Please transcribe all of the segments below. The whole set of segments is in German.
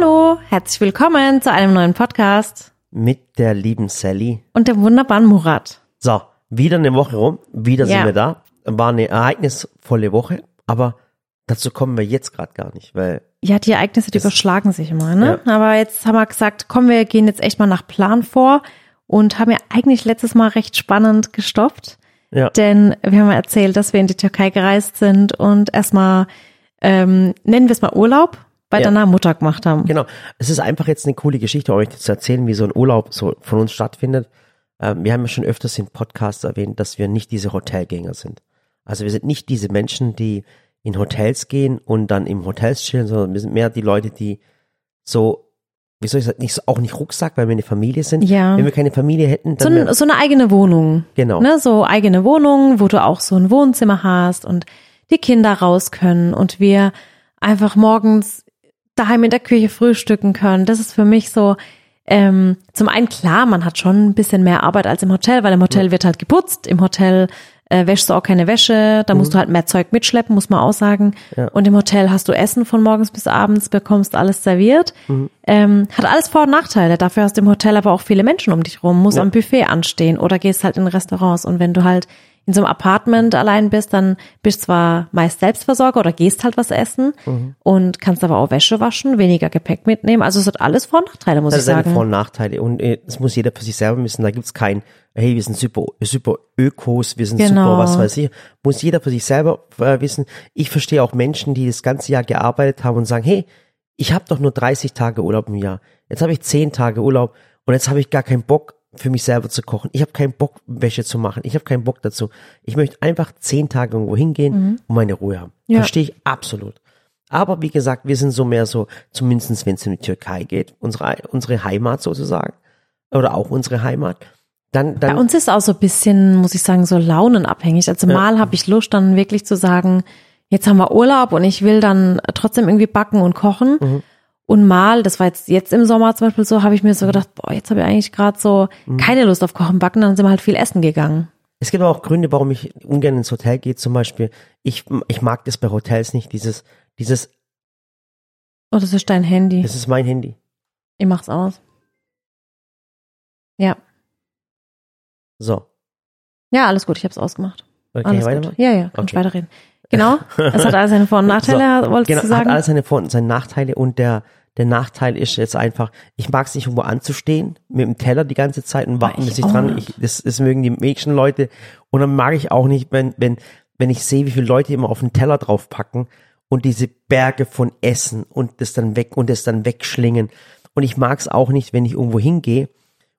Hallo, herzlich willkommen zu einem neuen Podcast mit der lieben Sally. und dem wunderbaren Murat. So, wieder eine Woche rum, wieder Ja. sind wir da. War eine ereignisvolle Woche, aber dazu kommen wir jetzt gerade gar nicht, weil Ja, die Ereignisse, die überschlagen sich immer, ne? Aber jetzt haben wir gesagt, komm, wir gehen jetzt echt mal nach Plan vor und haben ja eigentlich letztes Mal recht spannend gestoppt. ja, Denn wir haben ja erzählt, dass wir in die Türkei gereist sind und erstmal, ähm, nennen wir es mal Urlaub bei Ja. deiner Mutter gemacht haben. genau. Es ist einfach jetzt eine coole Geschichte, euch zu erzählen, wie so ein Urlaub so von uns stattfindet. Ähm, wir haben ja schon öfters in Podcasts erwähnt, dass wir nicht diese Hotelgänger sind. Also wir sind nicht diese Menschen, die in Hotels gehen und dann im Hotels chillen, sondern wir sind mehr die Leute, die so, wie soll ich sagen, nicht so, auch nicht Rucksack, weil wir eine Familie sind. Ja. Wenn wir keine Familie hätten, So, dann wär- ein, so eine eigene Wohnung. Genau. Ne, so eigene Wohnung, wo du auch so ein Wohnzimmer hast und die Kinder raus können und wir einfach morgens daheim in der Küche frühstücken können. Das ist für mich so, ähm, zum einen klar, man hat schon ein bisschen mehr Arbeit als im Hotel, weil im Hotel wird halt geputzt, im Hotel äh, wäschst du auch keine Wäsche, da musst du halt mehr Zeug mitschleppen, muss man auch sagen. Ja. Und im Hotel hast du Essen von morgens bis abends, bekommst alles serviert. Ähm, hat alles Vor- und Nachteile. Dafür hast du im Hotel aber auch viele Menschen um dich rum, musst Ja. am Buffet anstehen oder gehst halt in Restaurants. Und wenn du halt in so einem Apartment allein bist, dann bist zwar meist Selbstversorger oder gehst halt was essen und kannst aber auch Wäsche waschen, weniger Gepäck mitnehmen. Also es hat alles Vor- und Nachteile, muss Das ich ist eine sagen. Vor- und Nachteile. Und äh, das muss jeder für sich selber wissen. Da gibt's kein, hey, wir sind super, super Ökos, wir sind Genau. super, was weiß ich. Muss jeder für sich selber äh, wissen. Ich verstehe auch Menschen, die das ganze Jahr gearbeitet haben und sagen, hey, ich habe doch nur 30 Tage Urlaub im Jahr. Jetzt habe ich 10 Tage Urlaub und jetzt habe ich gar keinen Bock für mich selber zu kochen. Ich habe keinen Bock, Wäsche zu machen. Ich habe keinen Bock dazu. Ich möchte einfach 10 Tage irgendwo hingehen und meine Ruhe haben. Ja. Verstehe ich absolut. Aber wie gesagt, wir sind so mehr so, zumindestens wenn es in die Türkei geht, unsere, unsere Heimat sozusagen, oder auch unsere Heimat, dann, Bei dann, uns ist auch so ein bisschen, muss ich sagen, so launenabhängig. Also mal habe ich Lust, dann wirklich zu sagen, jetzt haben wir Urlaub und ich will dann trotzdem irgendwie backen und kochen. Mhm. Und mal, das war jetzt, jetzt im Sommer zum Beispiel so, habe ich mir so gedacht, boah, jetzt habe ich eigentlich gerade so Mhm. keine Lust auf Kochen, Backen, dann sind wir halt viel essen gegangen. es gibt aber auch Gründe, warum ich ungern ins Hotel gehe, zum Beispiel, ich, ich mag das bei Hotels nicht, dieses, dieses, Oh, das ist dein Handy. das ist mein Handy. Ich mach's aus. Ja. So. Ja, alles gut, ich habe es ausgemacht. Okay, Alles gut. Ja, ja, kannst Okay. weiterreden. Genau. Es hat alles seine Vor- und Nachteile, wolltest genau, du sagen? hat alles seine Vor- und seine Nachteile und der, der Nachteil ist jetzt einfach, ich mag es nicht irgendwo anzustehen mit dem Teller die ganze Zeit und warten, bis ich dran, ich, das, das mögen die wenigsten Leute. Und dann mag ich auch nicht, wenn, wenn, wenn ich sehe, wie viele Leute immer auf den Teller draufpacken und diese Berge von Essen und das dann weg und das dann wegschlingen. Und ich mag es auch nicht, wenn ich irgendwo hingehe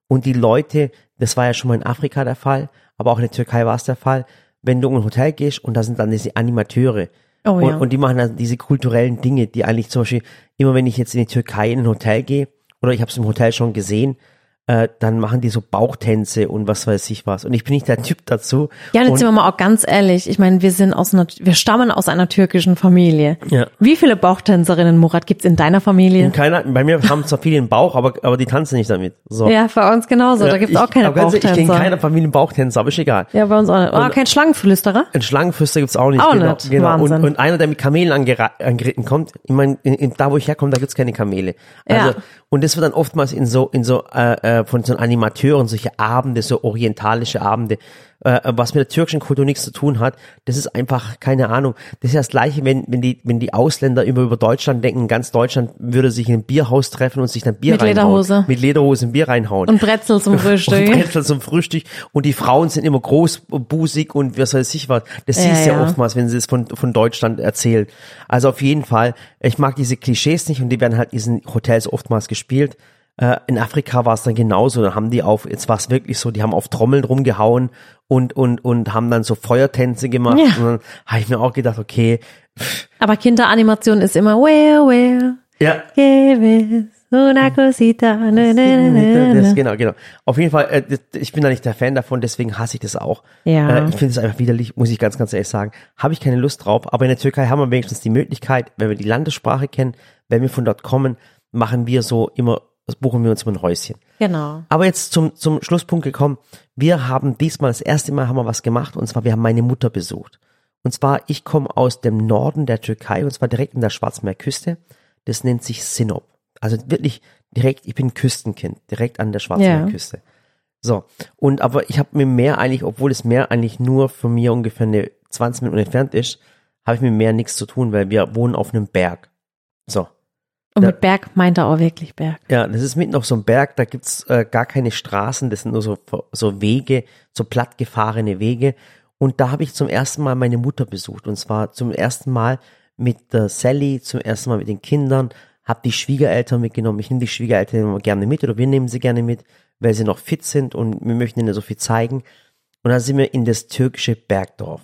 und die Leute, das war ja schon mal in Afrika der Fall, aber auch in der Türkei war es der Fall, wenn du in ein Hotel gehst und da sind dann diese Animateure Oh und, ja. und die machen dann diese kulturellen Dinge, die eigentlich zum Beispiel, immer wenn ich jetzt in die Türkei in ein Hotel gehe, oder ich habe es im Hotel schon gesehen, äh, dann machen die so Bauchtänze und was weiß ich was. Und ich bin nicht der Typ dazu. Ja, jetzt sind wir mal auch ganz ehrlich. Ich meine, wir sind aus einer, wir stammen aus einer türkischen Familie. Ja. Wie viele Bauchtänzerinnen, Murat, gibt's in deiner Familie? keiner, bei mir haben zwar viele einen Bauch, aber, aber die tanzen nicht damit. So. Ja, bei uns genauso. Da gibt's ich, auch keine ehrlich, Ich kenne Bauchtänzer. keiner Familie einen Bauchtänzer, aber ist egal. Ja, bei uns auch nicht. Oh, Und- kein Schlangenflüsterer? Ein Schlangenfüster gibt's auch nicht. Auch genau, nicht. Genau. Wahnsinn. Und, und einer, der mit Kamelen angeritten kommt, ich meine, in, in, da wo ich herkomme, da gibt's keine Kamele. Also, Ja. Und das wird dann oftmals in so, in so, äh, äh, von so Animateuren, solche Abende, so orientalische Abende, äh, was mit der türkischen Kultur nichts zu tun hat. Das ist einfach, keine Ahnung. Das ist ja das Gleiche, wenn, wenn die, wenn die Ausländer immer über Deutschland denken, ganz Deutschland würde sich in ein Bierhaus treffen und sich dann Bier Mit reinhauen. Lederhose. Mit Lederhose ein Bier reinhauen. Und Brezel zum Frühstück. Und Brezel zum Frühstück. Und die Frauen sind immer großbusig und was weiß ich was. Das Ja, siehst du ja, ja. oftmals, wenn sie es von, von Deutschland erzählen. Also auf jeden Fall, ich mag diese Klischees nicht und die werden halt in diesen Hotels oftmals gespielt. Äh, in Afrika war es dann genauso. Da haben die auf, jetzt war es wirklich so, die haben auf Trommeln rumgehauen und, und, und haben dann so Feuertänze gemacht. Ja. Und dann habe ich mir auch gedacht, okay, Aber Kinderanimation ist immer well, well, ja, una cosita, ne, ne, Das, ne. genau, genau. Auf jeden Fall, äh, ich bin da nicht der Fan davon, deswegen hasse ich das auch. Ja. Äh, ich finde es einfach widerlich, muss ich ganz, ganz ehrlich sagen. Habe ich keine Lust drauf, aber in der Türkei haben wir wenigstens die Möglichkeit, wenn wir die Landessprache kennen, wenn wir von dort kommen, machen wir so immer, buchen wir uns immer ein Häuschen. Genau. Aber jetzt zum, zum Schlusspunkt gekommen. Wir haben diesmal, das erste Mal haben wir was gemacht, und zwar wir haben meine Mutter besucht. Und zwar, ich komme aus dem Norden der Türkei, und zwar direkt in der Schwarzmeerküste. Das nennt sich Sinop. Also wirklich direkt, ich bin Küstenkind, direkt an der Schwarzmeerküste. So, und aber ich habe mir mehr eigentlich, obwohl das Meer eigentlich nur von mir ungefähr eine 20 Minuten entfernt ist, habe ich mit Meer nichts zu tun, weil wir wohnen auf einem Berg. So. Und Ja. mit Berg meint er auch wirklich Berg. Ja, das ist mitten auf so einem Berg, da gibt's äh, gar keine Straßen, das sind nur so, so Wege, so plattgefahrene Wege. Und da habe ich zum ersten Mal meine Mutter besucht. Und zwar zum ersten Mal mit der Sally, zum ersten Mal mit den Kindern, habe die Schwiegereltern mitgenommen. Ich nehme die Schwiegereltern immer gerne mit oder wir nehmen sie gerne mit, weil sie noch fit sind und wir möchten ihnen so viel zeigen. Und dann sind wir in das türkische Bergdorf.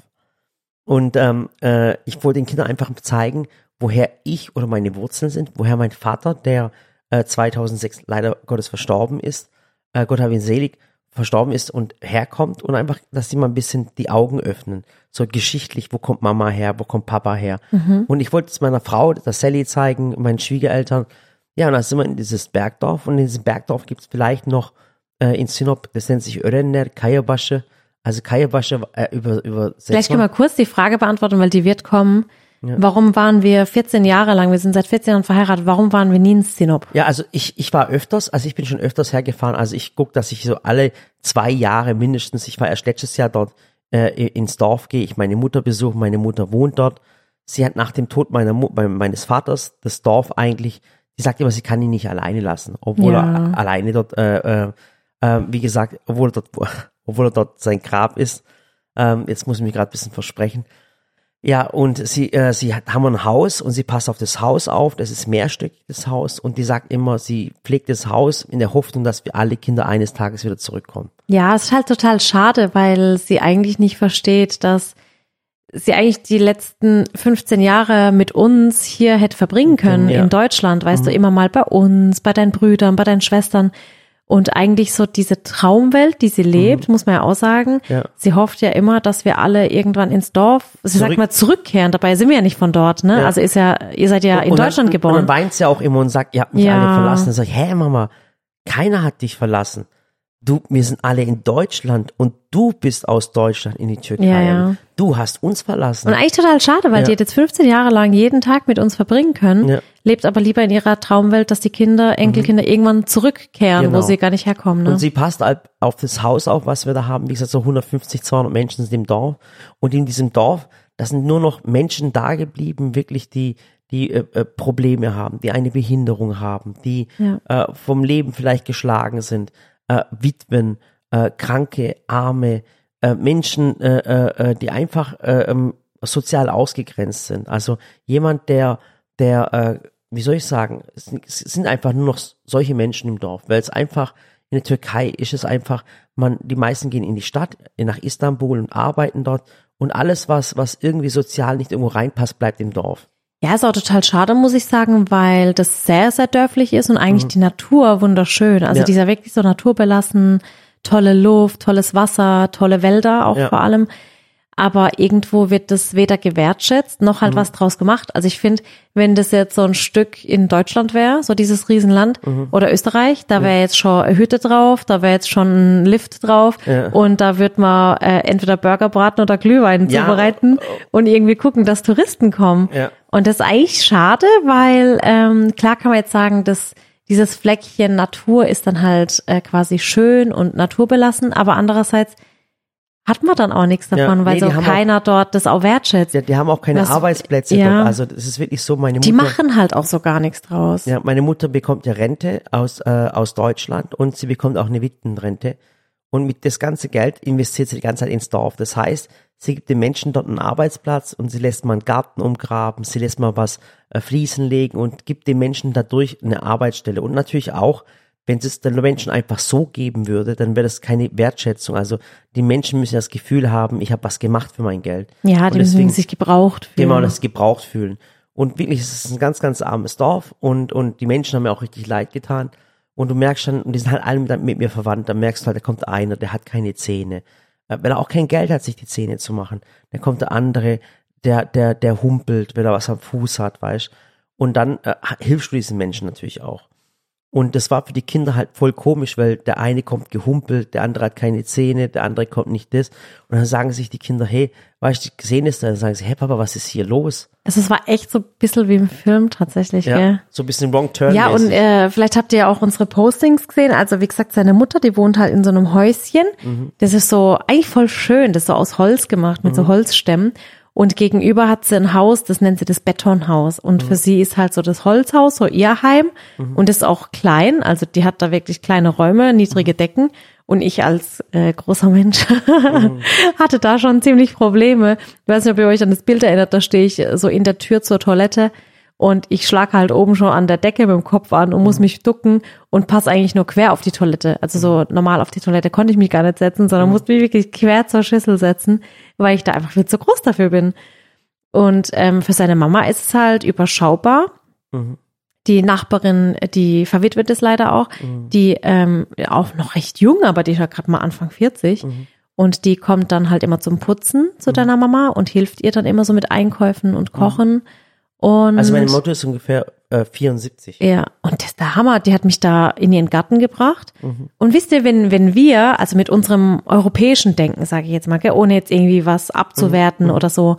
Und ähm, äh, ich wollte den Kindern einfach zeigen, woher ich oder meine Wurzeln sind, woher mein Vater, der äh, 2006 leider Gottes verstorben ist, äh, Gott habe ihn selig, verstorben ist und herkommt und einfach, dass die mal ein bisschen die Augen öffnen. So geschichtlich, wo kommt Mama her, wo kommt Papa her. Und ich wollte es meiner Frau, der Sally zeigen, meinen Schwiegereltern. Ja, und dann sind wir in dieses Bergdorf und in diesem Bergdorf gibt es vielleicht noch äh, in Sinop, das nennt sich Örenner, Kayabasche. Also Kayabasche äh, über, übersetzt Vielleicht können wir kurz die Frage beantworten, weil die wird kommen. Warum waren wir 14 Jahre lang, wir sind seit 14 Jahren verheiratet, warum waren wir nie in Sinop? Ja, also ich, ich war öfters, also ich bin schon öfters hergefahren. Also ich guck, dass ich so alle zwei Jahre mindestens, ich war erst letztes Jahr dort äh, ins Dorf gehe, ich meine Mutter besuche, meine Mutter wohnt dort. Sie hat nach dem Tod meiner Mu mein- meines Vaters das Dorf eigentlich, die sagt immer, sie kann ihn nicht alleine lassen, obwohl Ja. er alleine dort, äh, äh, äh, wie gesagt, obwohl er dort, obwohl er dort sein Grab ist. Ähm, jetzt muss ich mich gerade ein bisschen versprechen. Ja, und sie, äh, sie hat, haben ein Haus und sie passt auf das Haus auf. Das ist mehrstöckig, das Haus. Und die sagt immer, sie pflegt das Haus in der Hoffnung, dass wir alle Kinder eines Tages wieder zurückkommen. Ja, es ist halt total schade, weil sie eigentlich nicht versteht, dass sie eigentlich die letzten 15 Jahre mit uns hier hätte verbringen können Ja. Mhm. in Deutschland, weißt du, immer mal bei uns, bei deinen Brüdern, bei deinen Schwestern. Und eigentlich so diese Traumwelt, die sie lebt, muss man ja auch sagen, Mhm. Ja. sie hofft ja immer, dass wir alle irgendwann ins Dorf, sie sagt Zurück- mal zurückkehren, dabei sind wir ja nicht von dort, ne? Ja. Also ist ja, ihr seid ja in und Deutschland dann, geboren. Und dann weint sie auch immer und sagt, ihr habt mich Ja. alle verlassen. Dann sag ich, hä Mama, keiner hat dich verlassen. Du, wir sind alle in Deutschland und du bist aus Deutschland in die Türkei. Ja, ja. Du hast uns verlassen. Und eigentlich total schade, weil Ja. die hat jetzt 15 Jahre lang jeden Tag mit uns verbringen können, lebt aber lieber in ihrer Traumwelt, dass die Kinder, Enkelkinder irgendwann zurückkehren, wo Genau. sie gar nicht herkommen. Ne? Und sie passt halt auf das Haus auf, was wir da haben. Wie gesagt, so 150, 200 Menschen sind im Dorf. Und in diesem Dorf, da sind nur noch Menschen da geblieben, wirklich, die, die äh, äh, Probleme haben, die eine Behinderung haben, die äh, vom Leben vielleicht geschlagen sind, äh, Witwen, äh, Kranke, Arme, äh, Menschen, äh, äh, äh, die einfach äh, ähm, sozial ausgegrenzt sind. Also jemand, der, der, äh, wie soll ich sagen, es sind- einfach nur noch solche Menschen im Dorf, weil es einfach in der Türkei ist es einfach, man, die meisten gehen in die Stadt, nach Istanbul und arbeiten dort und alles, was, was irgendwie sozial nicht irgendwo reinpasst, bleibt im Dorf. Ja, ist auch total schade, muss ich sagen, weil das sehr, sehr dörflich ist und eigentlich die Natur wunderschön. Also Mhm. Ja. dieser wirklich so naturbelassen, tolle Luft, tolles Wasser, tolle Wälder auch Ja. vor allem. Aber irgendwo wird das weder gewertschätzt noch Mhm. halt was draus gemacht. Also ich finde, wenn das jetzt so ein Stück in Deutschland wäre, so dieses Riesenland Mhm. oder Österreich, da wäre jetzt schon eine Hütte drauf, da wäre jetzt schon ein Lift drauf Ja. und da wird man äh, entweder Burger braten oder Glühwein Ja. zubereiten und irgendwie gucken, dass Touristen kommen. Ja. Und das ist eigentlich schade, weil ähm, klar kann man jetzt sagen, dass dieses Fleckchen Natur ist dann halt äh, quasi schön und naturbelassen, aber andererseits hat man dann auch nichts Ja, davon, weil nee, so die haben keiner dort das auch wertschätzt. Die, die haben auch keine Was- Arbeitsplätze ja. dort. Also das ist wirklich so, meine Mutter. Die machen halt auch so gar nichts draus. Ja, meine Mutter bekommt ja Rente aus, äh, aus Deutschland und sie bekommt auch eine Witwenrente. Und mit das ganze Geld investiert sie die ganze Zeit ins Dorf. Das heißt, sie gibt den Menschen dort einen Arbeitsplatz und sie lässt mal einen Garten umgraben, sie lässt mal was äh, fließen legen und gibt den Menschen dadurch eine Arbeitsstelle. Und natürlich auch, wenn es den Menschen einfach so geben würde, dann wäre das keine Wertschätzung. Also die Menschen müssen das Gefühl haben, ich habe was gemacht für mein Geld. Ja, die müssen sich gebraucht fühlen. Genau, das gebraucht fühlen. Und wirklich, es ist ein ganz, ganz armes Dorf und, und die Menschen haben mir auch richtig leid getan. Und du merkst schon, und die sind halt alle mit, mit mir verwandt, dann merkst du halt, da kommt einer, der hat keine Zähne. Äh, Weil er auch kein Geld hat, sich die Zähne zu machen. Dann kommt der andere, der, der, der humpelt, weil er was am Fuß hat, weißt Und dann äh, hilfst du diesen Menschen natürlich auch. Und das war für die Kinder halt voll komisch, weil der eine kommt gehumpelt, der andere hat keine Zähne, der andere kommt nicht das. Und dann sagen sich die Kinder, hey, weißt du, gesehen ist, dann sagen sie, hey Papa, was ist hier los? Also es war echt so ein bisschen wie im Film tatsächlich, Ja, gell? so ein bisschen Wrong Turn. Ja, und äh, vielleicht habt ihr ja auch unsere Postings gesehen. Also wie gesagt, seine Mutter, die wohnt halt in so einem Häuschen. Mhm. Das ist so eigentlich voll schön. Das ist so aus Holz gemacht mit so Holzstämmen. Und gegenüber hat sie ein Haus, das nennt sie das Betonhaus. Und Mhm. für sie ist halt so das Holzhaus, so ihr Heim. Und das ist auch klein. Also die hat da wirklich kleine Räume, niedrige Decken. Und ich als äh, großer Mensch hatte da schon ziemlich Probleme. Ich weiß nicht, ob ihr euch an das Bild erinnert, da stehe ich so in der Tür zur Toilette und ich schlag halt oben schon an der Decke mit dem Kopf an und muss mich ducken und passe eigentlich nur quer auf die Toilette. Also so normal auf die Toilette konnte ich mich gar nicht setzen, sondern musste mich wirklich quer zur Schüssel setzen, weil ich da einfach viel zu groß dafür bin. Und ähm, für seine Mama ist es halt überschaubar. Die Nachbarin, die verwitwet ist leider auch, die ähm, auch noch recht jung, aber die ist ja gerade mal Anfang 40. Und die kommt dann halt immer zum Putzen zu deiner Mama und hilft ihr dann immer so mit Einkäufen und Kochen. Und also meine Mutter ist ungefähr äh, 74. ja, und das ist der Hammer. Die hat mich da in ihren Garten gebracht. Mhm. Und wisst ihr, wenn, wenn wir, also mit unserem europäischen Denken, sage ich jetzt mal, gell, ohne jetzt irgendwie was abzuwerten Mhm. oder so,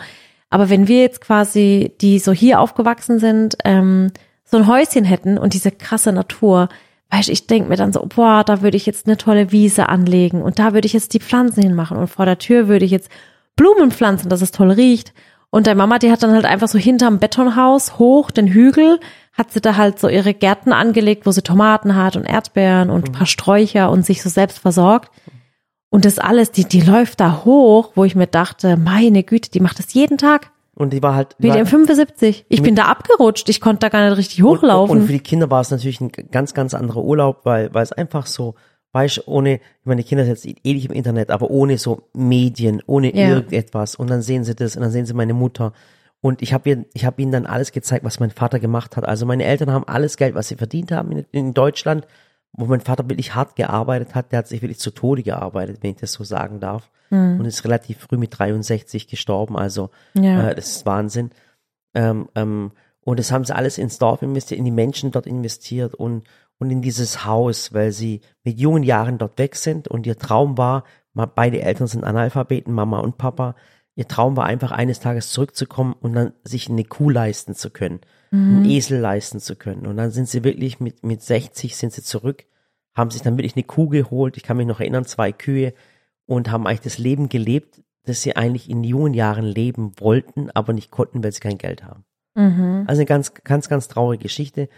aber wenn wir jetzt quasi, die so hier aufgewachsen sind, ähm, so ein Häuschen hätten und diese krasse Natur, weißt du, ich denk mir dann so, boah, da würde ich jetzt eine tolle Wiese anlegen und da würde ich jetzt die Pflanzen hinmachen und vor der Tür würde ich jetzt Blumen pflanzen, dass es toll riecht. Und deine Mama, die hat dann halt einfach so hinterm Betonhaus hoch den Hügel, hat sie da halt so ihre Gärten angelegt, wo sie Tomaten hat und Erdbeeren und ein paar Sträucher und sich so selbst versorgt. Und das alles, die, die läuft da hoch, wo ich mir dachte, meine Güte, die macht das jeden Tag. Und die war halt. Wie im 75. Ich bin da abgerutscht, ich konnte da gar nicht richtig und, hochlaufen. und für die Kinder war es natürlich ein ganz, ganz anderer Urlaub, weil, weil es einfach so, weißt ohne, ich meine, Kinder sind jetzt eh nicht im Internet, aber ohne so Medien, ohne Ja. irgendetwas. Und dann sehen sie das und dann sehen sie meine Mutter. Und ich habe ihr, ich habe ihnen dann alles gezeigt, was mein Vater gemacht hat. Also meine Eltern haben alles Geld, was sie verdient haben in, in Deutschland, wo mein Vater wirklich hart gearbeitet hat. Der hat sich wirklich zu Tode gearbeitet, wenn ich das so sagen darf. Und ist relativ früh mit 63 gestorben. Also Ja. äh, das ist Wahnsinn. Ähm, ähm, und das haben sie alles ins Dorf investiert, in die Menschen dort investiert und, und in dieses Haus, weil sie mit jungen Jahren dort weg sind und ihr Traum war, beide Eltern sind Analphabeten, Mama und Papa, ihr Traum war einfach eines Tages zurückzukommen und dann sich eine Kuh leisten zu können, einen Esel leisten zu können. Und dann sind sie wirklich mit, mit 60 sind sie zurück, haben sich dann wirklich eine Kuh geholt, ich kann mich noch erinnern, zwei Kühe und haben eigentlich das Leben gelebt, das sie eigentlich in jungen Jahren leben wollten, aber nicht konnten, weil sie kein Geld haben. Mhm. Also eine ganz, ganz, ganz traurige Geschichte.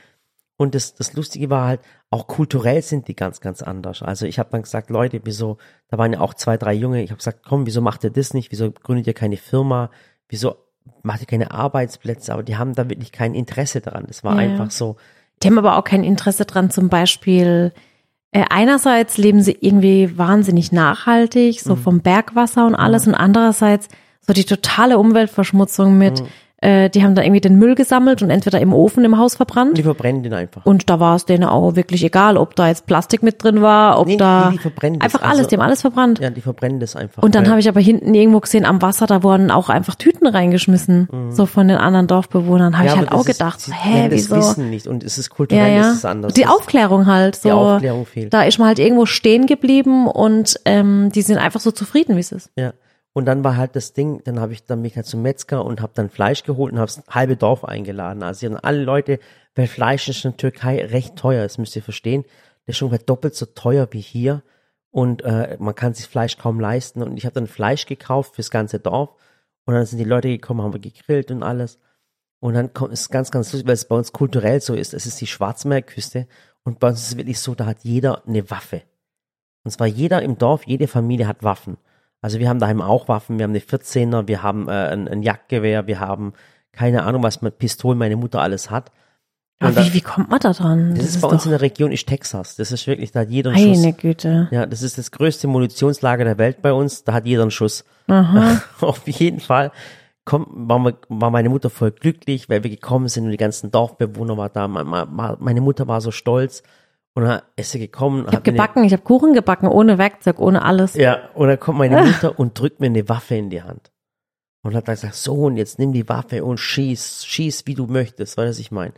Und das, das Lustige war halt, auch kulturell sind die ganz, ganz anders. Also ich habe dann gesagt, Leute, wieso, da waren ja auch zwei, drei Junge, ich habe gesagt, komm, wieso macht ihr das nicht? Wieso gründet ihr keine Firma? Wieso macht ihr keine Arbeitsplätze? Aber die haben da wirklich kein Interesse daran. Das war Ja, einfach so, Die haben aber auch kein Interesse dran, zum Beispiel, äh, einerseits leben sie irgendwie wahnsinnig nachhaltig, so vom Bergwasser und alles, und andererseits so die totale Umweltverschmutzung mit, äh, die haben da irgendwie den Müll gesammelt und entweder im Ofen im Haus verbrannt. die verbrennen den einfach. Und da war es denen auch wirklich egal, ob da jetzt Plastik mit drin war, ob Nee, da die- die verbrennen das. einfach alles, Also- die haben alles verbrannt. ja, die verbrennen das einfach. Und dann habe ich aber hinten irgendwo gesehen, am Wasser, da wurden auch einfach Tüten reingeschmissen, so von den anderen Dorfbewohnern. Habe ich Mhm. Ja, halt aber auch das ist- gedacht, sie hä, das wieso? Wissen nicht und es ist Ja, kulturell, ja. ist es anders. Die Das- Aufklärung halt. So, Die Aufklärung fehlt. Da ist man halt irgendwo stehen geblieben und ähm, die sind einfach so zufrieden, wie es ist. Ja. Und dann war halt das Ding, dann habe ich dann mich halt zum Metzger und habe dann Fleisch geholt und habe das halbe Dorf eingeladen. Also haben alle Leute, weil Fleisch ist in der Türkei recht teuer, das müsst ihr verstehen. Das ist schon doppelt so teuer wie hier und äh, man kann sich Fleisch kaum leisten. Und ich habe dann Fleisch gekauft fürs ganze Dorf und dann sind die Leute gekommen, haben wir gegrillt und alles. Und dann kommt es ganz, ganz lustig, weil es bei uns kulturell so ist. Es ist die Schwarzmeerküste und bei uns ist es wirklich so, da hat jeder eine Waffe. Und zwar jeder im Dorf, jede Familie hat Waffen. Also wir haben daheim auch Waffen, wir haben eine 14er, wir haben äh, ein, ein Jagdgewehr, wir haben keine Ahnung, was mit Pistolen meine Mutter alles hat. Aber wie, wie kommt man da dran? Das, ist bei uns in der Region, ist Texas. Das ist wirklich, da hat jeder einen Schuss. eine Güte. Ja, das ist das größte Munitionslager der Welt bei uns, da hat jeder einen Schuss. Aha. Auf jeden Fall kommt, war, war meine Mutter voll glücklich, weil wir gekommen sind und die ganzen Dorfbewohner waren da. Meine Mutter war so stolz und dann ist sie gekommen. Ich habe gebacken, ich habe Kuchen gebacken, ohne Werkzeug, ohne alles. Ja, und dann kommt meine Mutter und drückt mir eine Waffe in die Hand. Und hat dann gesagt, Sohn, jetzt nimm die Waffe und schieß, schieß wie du möchtest, weißt du, was ich meine?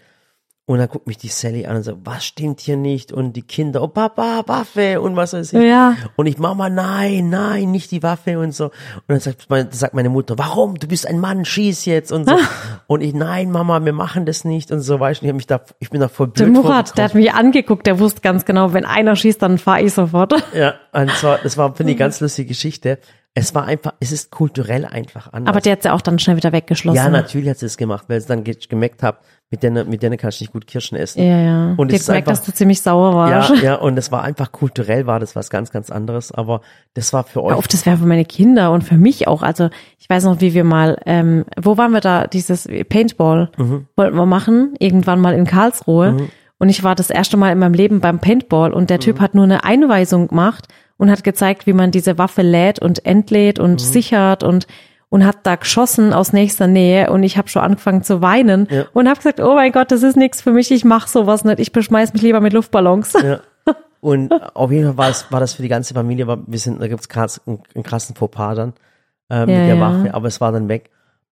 Und dann guckt mich die Sally an und sagt, was stimmt hier nicht? Und die Kinder, oh Papa, Waffe und was weiß ich. Ja. Und ich, Mama, nein, nein, nicht die Waffe und so. Und dann sagt, mein, sagt meine Mutter, warum? Du bist ein Mann, schieß jetzt und so. und ich, nein, Mama, wir machen das nicht und so, weißt du. Ich, hab mich da, ich bin da voll blöd Der Murat, der hat mich angeguckt, der wusste ganz genau, wenn einer schießt, dann fahre ich sofort. Ja, und zwar, das war, finde ich, eine ganz lustige Geschichte. Es war einfach, es ist kulturell einfach anders. Aber der hat's ja auch dann schnell wieder weggeschlossen. ja, natürlich hat sie es gemacht, weil sie dann ge- gemerkt hat, mit denen, mit denen kannst du nicht gut Kirschen essen. Ja, ja. Und Die es hat gemerkt, einfach, dass du ziemlich sauer warst. ja, ja, und es war einfach kulturell war das was ganz, ganz anderes, aber das war für euch. Hör auf, das wäre für meine Kinder und für mich auch. Also ich weiß noch, wie wir mal, ähm, wo waren wir da, dieses Paintball Mhm. wollten wir machen, irgendwann mal in Karlsruhe. Und ich war das erste Mal in meinem Leben beim Paintball und der Mhm. Typ hat nur eine Einweisung gemacht und hat gezeigt, wie man diese Waffe lädt und entlädt und Mhm. sichert und und hat da geschossen aus nächster Nähe und ich habe schon angefangen zu weinen Ja. und habe gesagt, oh mein Gott, das ist nichts für mich, ich mach sowas nicht, ich beschmeiß mich lieber mit Luftballons. Ja. Und auf jeden Fall war, es, war das für die ganze Familie, war, wir sind, da gibt's krass, einen, einen krassen Fauxpas dann äh, mit Ja, der. Waffe, aber es war dann weg.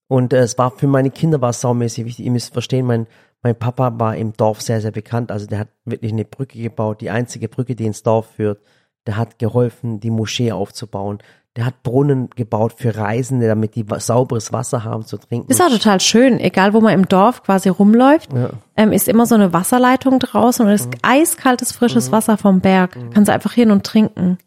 Und äh, es war für meine Kinder war es saumäßig wichtig. Ihr müsst verstehen, mein, mein Papa war im Dorf sehr, sehr bekannt. Also der hat wirklich eine Brücke gebaut, die einzige Brücke, die ins Dorf führt. Der hat geholfen, die Moschee aufzubauen. Der hat Brunnen gebaut für Reisende, damit die sauberes Wasser haben zu trinken. Ist auch total schön, egal wo man im Dorf quasi rumläuft, ähm, ist immer so eine Wasserleitung draußen und es ist eiskaltes, frisches Wasser vom Berg. Kannst du einfach hin und trinken.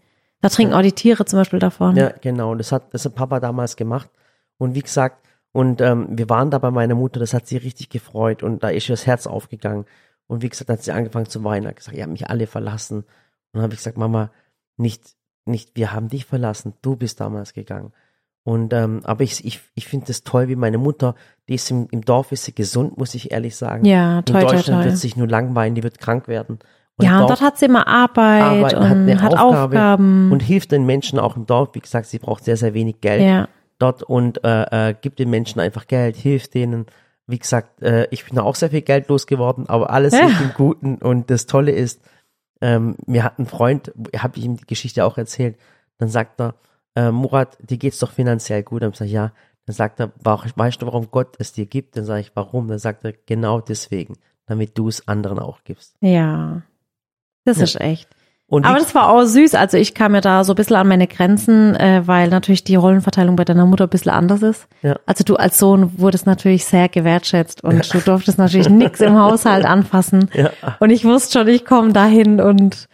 Da trinken auch die Tiere zum Beispiel davon. Ja, genau. Das hat, das hat Papa damals gemacht. Und wie gesagt, und ähm, wir waren da bei meiner Mutter, das hat sie richtig gefreut und da ist ihr das Herz aufgegangen. Und wie gesagt, hat sie angefangen zu weinen, hat gesagt, ihr habt mich alle verlassen. Und dann habe ich gesagt, Mama, nicht, nicht, wir haben dich verlassen, du bist damals gegangen. Und ähm, aber ich, ich, ich finde das toll, wie meine Mutter, die ist im, im Dorf, ist sie gesund, muss ich ehrlich sagen. Ja, In toi, toi, Deutschland toi. wird sich nur langweilen, die wird krank werden. Und Ja, und dort hat sie immer Arbeit, Arbeit, und hat, Aufgaben. und hilft den Menschen auch im Dorf. Wie gesagt, sie braucht sehr, sehr wenig Geld ja. dort und äh, äh, gibt den Menschen einfach Geld, hilft denen. Wie gesagt, äh, ich bin auch sehr viel Geld losgeworden, aber alles Ja. mit dem Guten. Und das Tolle ist, ähm, mir hat ein Freund, habe ich ihm die Geschichte auch erzählt, dann sagt er, äh, Murat, dir geht's doch finanziell gut. Dann sage ich, ja. Dann sagt er, "Wa- weißt du, warum Gott es dir gibt? Dann sage ich, warum? Dann sagt er, genau deswegen, damit du es anderen auch gibst. Ja. Das Ja. ist echt. Und Aber das war auch süß. Also ich kam ja da so ein bisschen an meine Grenzen, äh, weil natürlich die Rollenverteilung bei deiner Mutter ein bisschen anders ist. Ja. Also du als Sohn wurdest natürlich sehr gewertschätzt und du durftest natürlich nichts im Haushalt anfassen. Ja. Und ich wusste schon, ich komme dahin und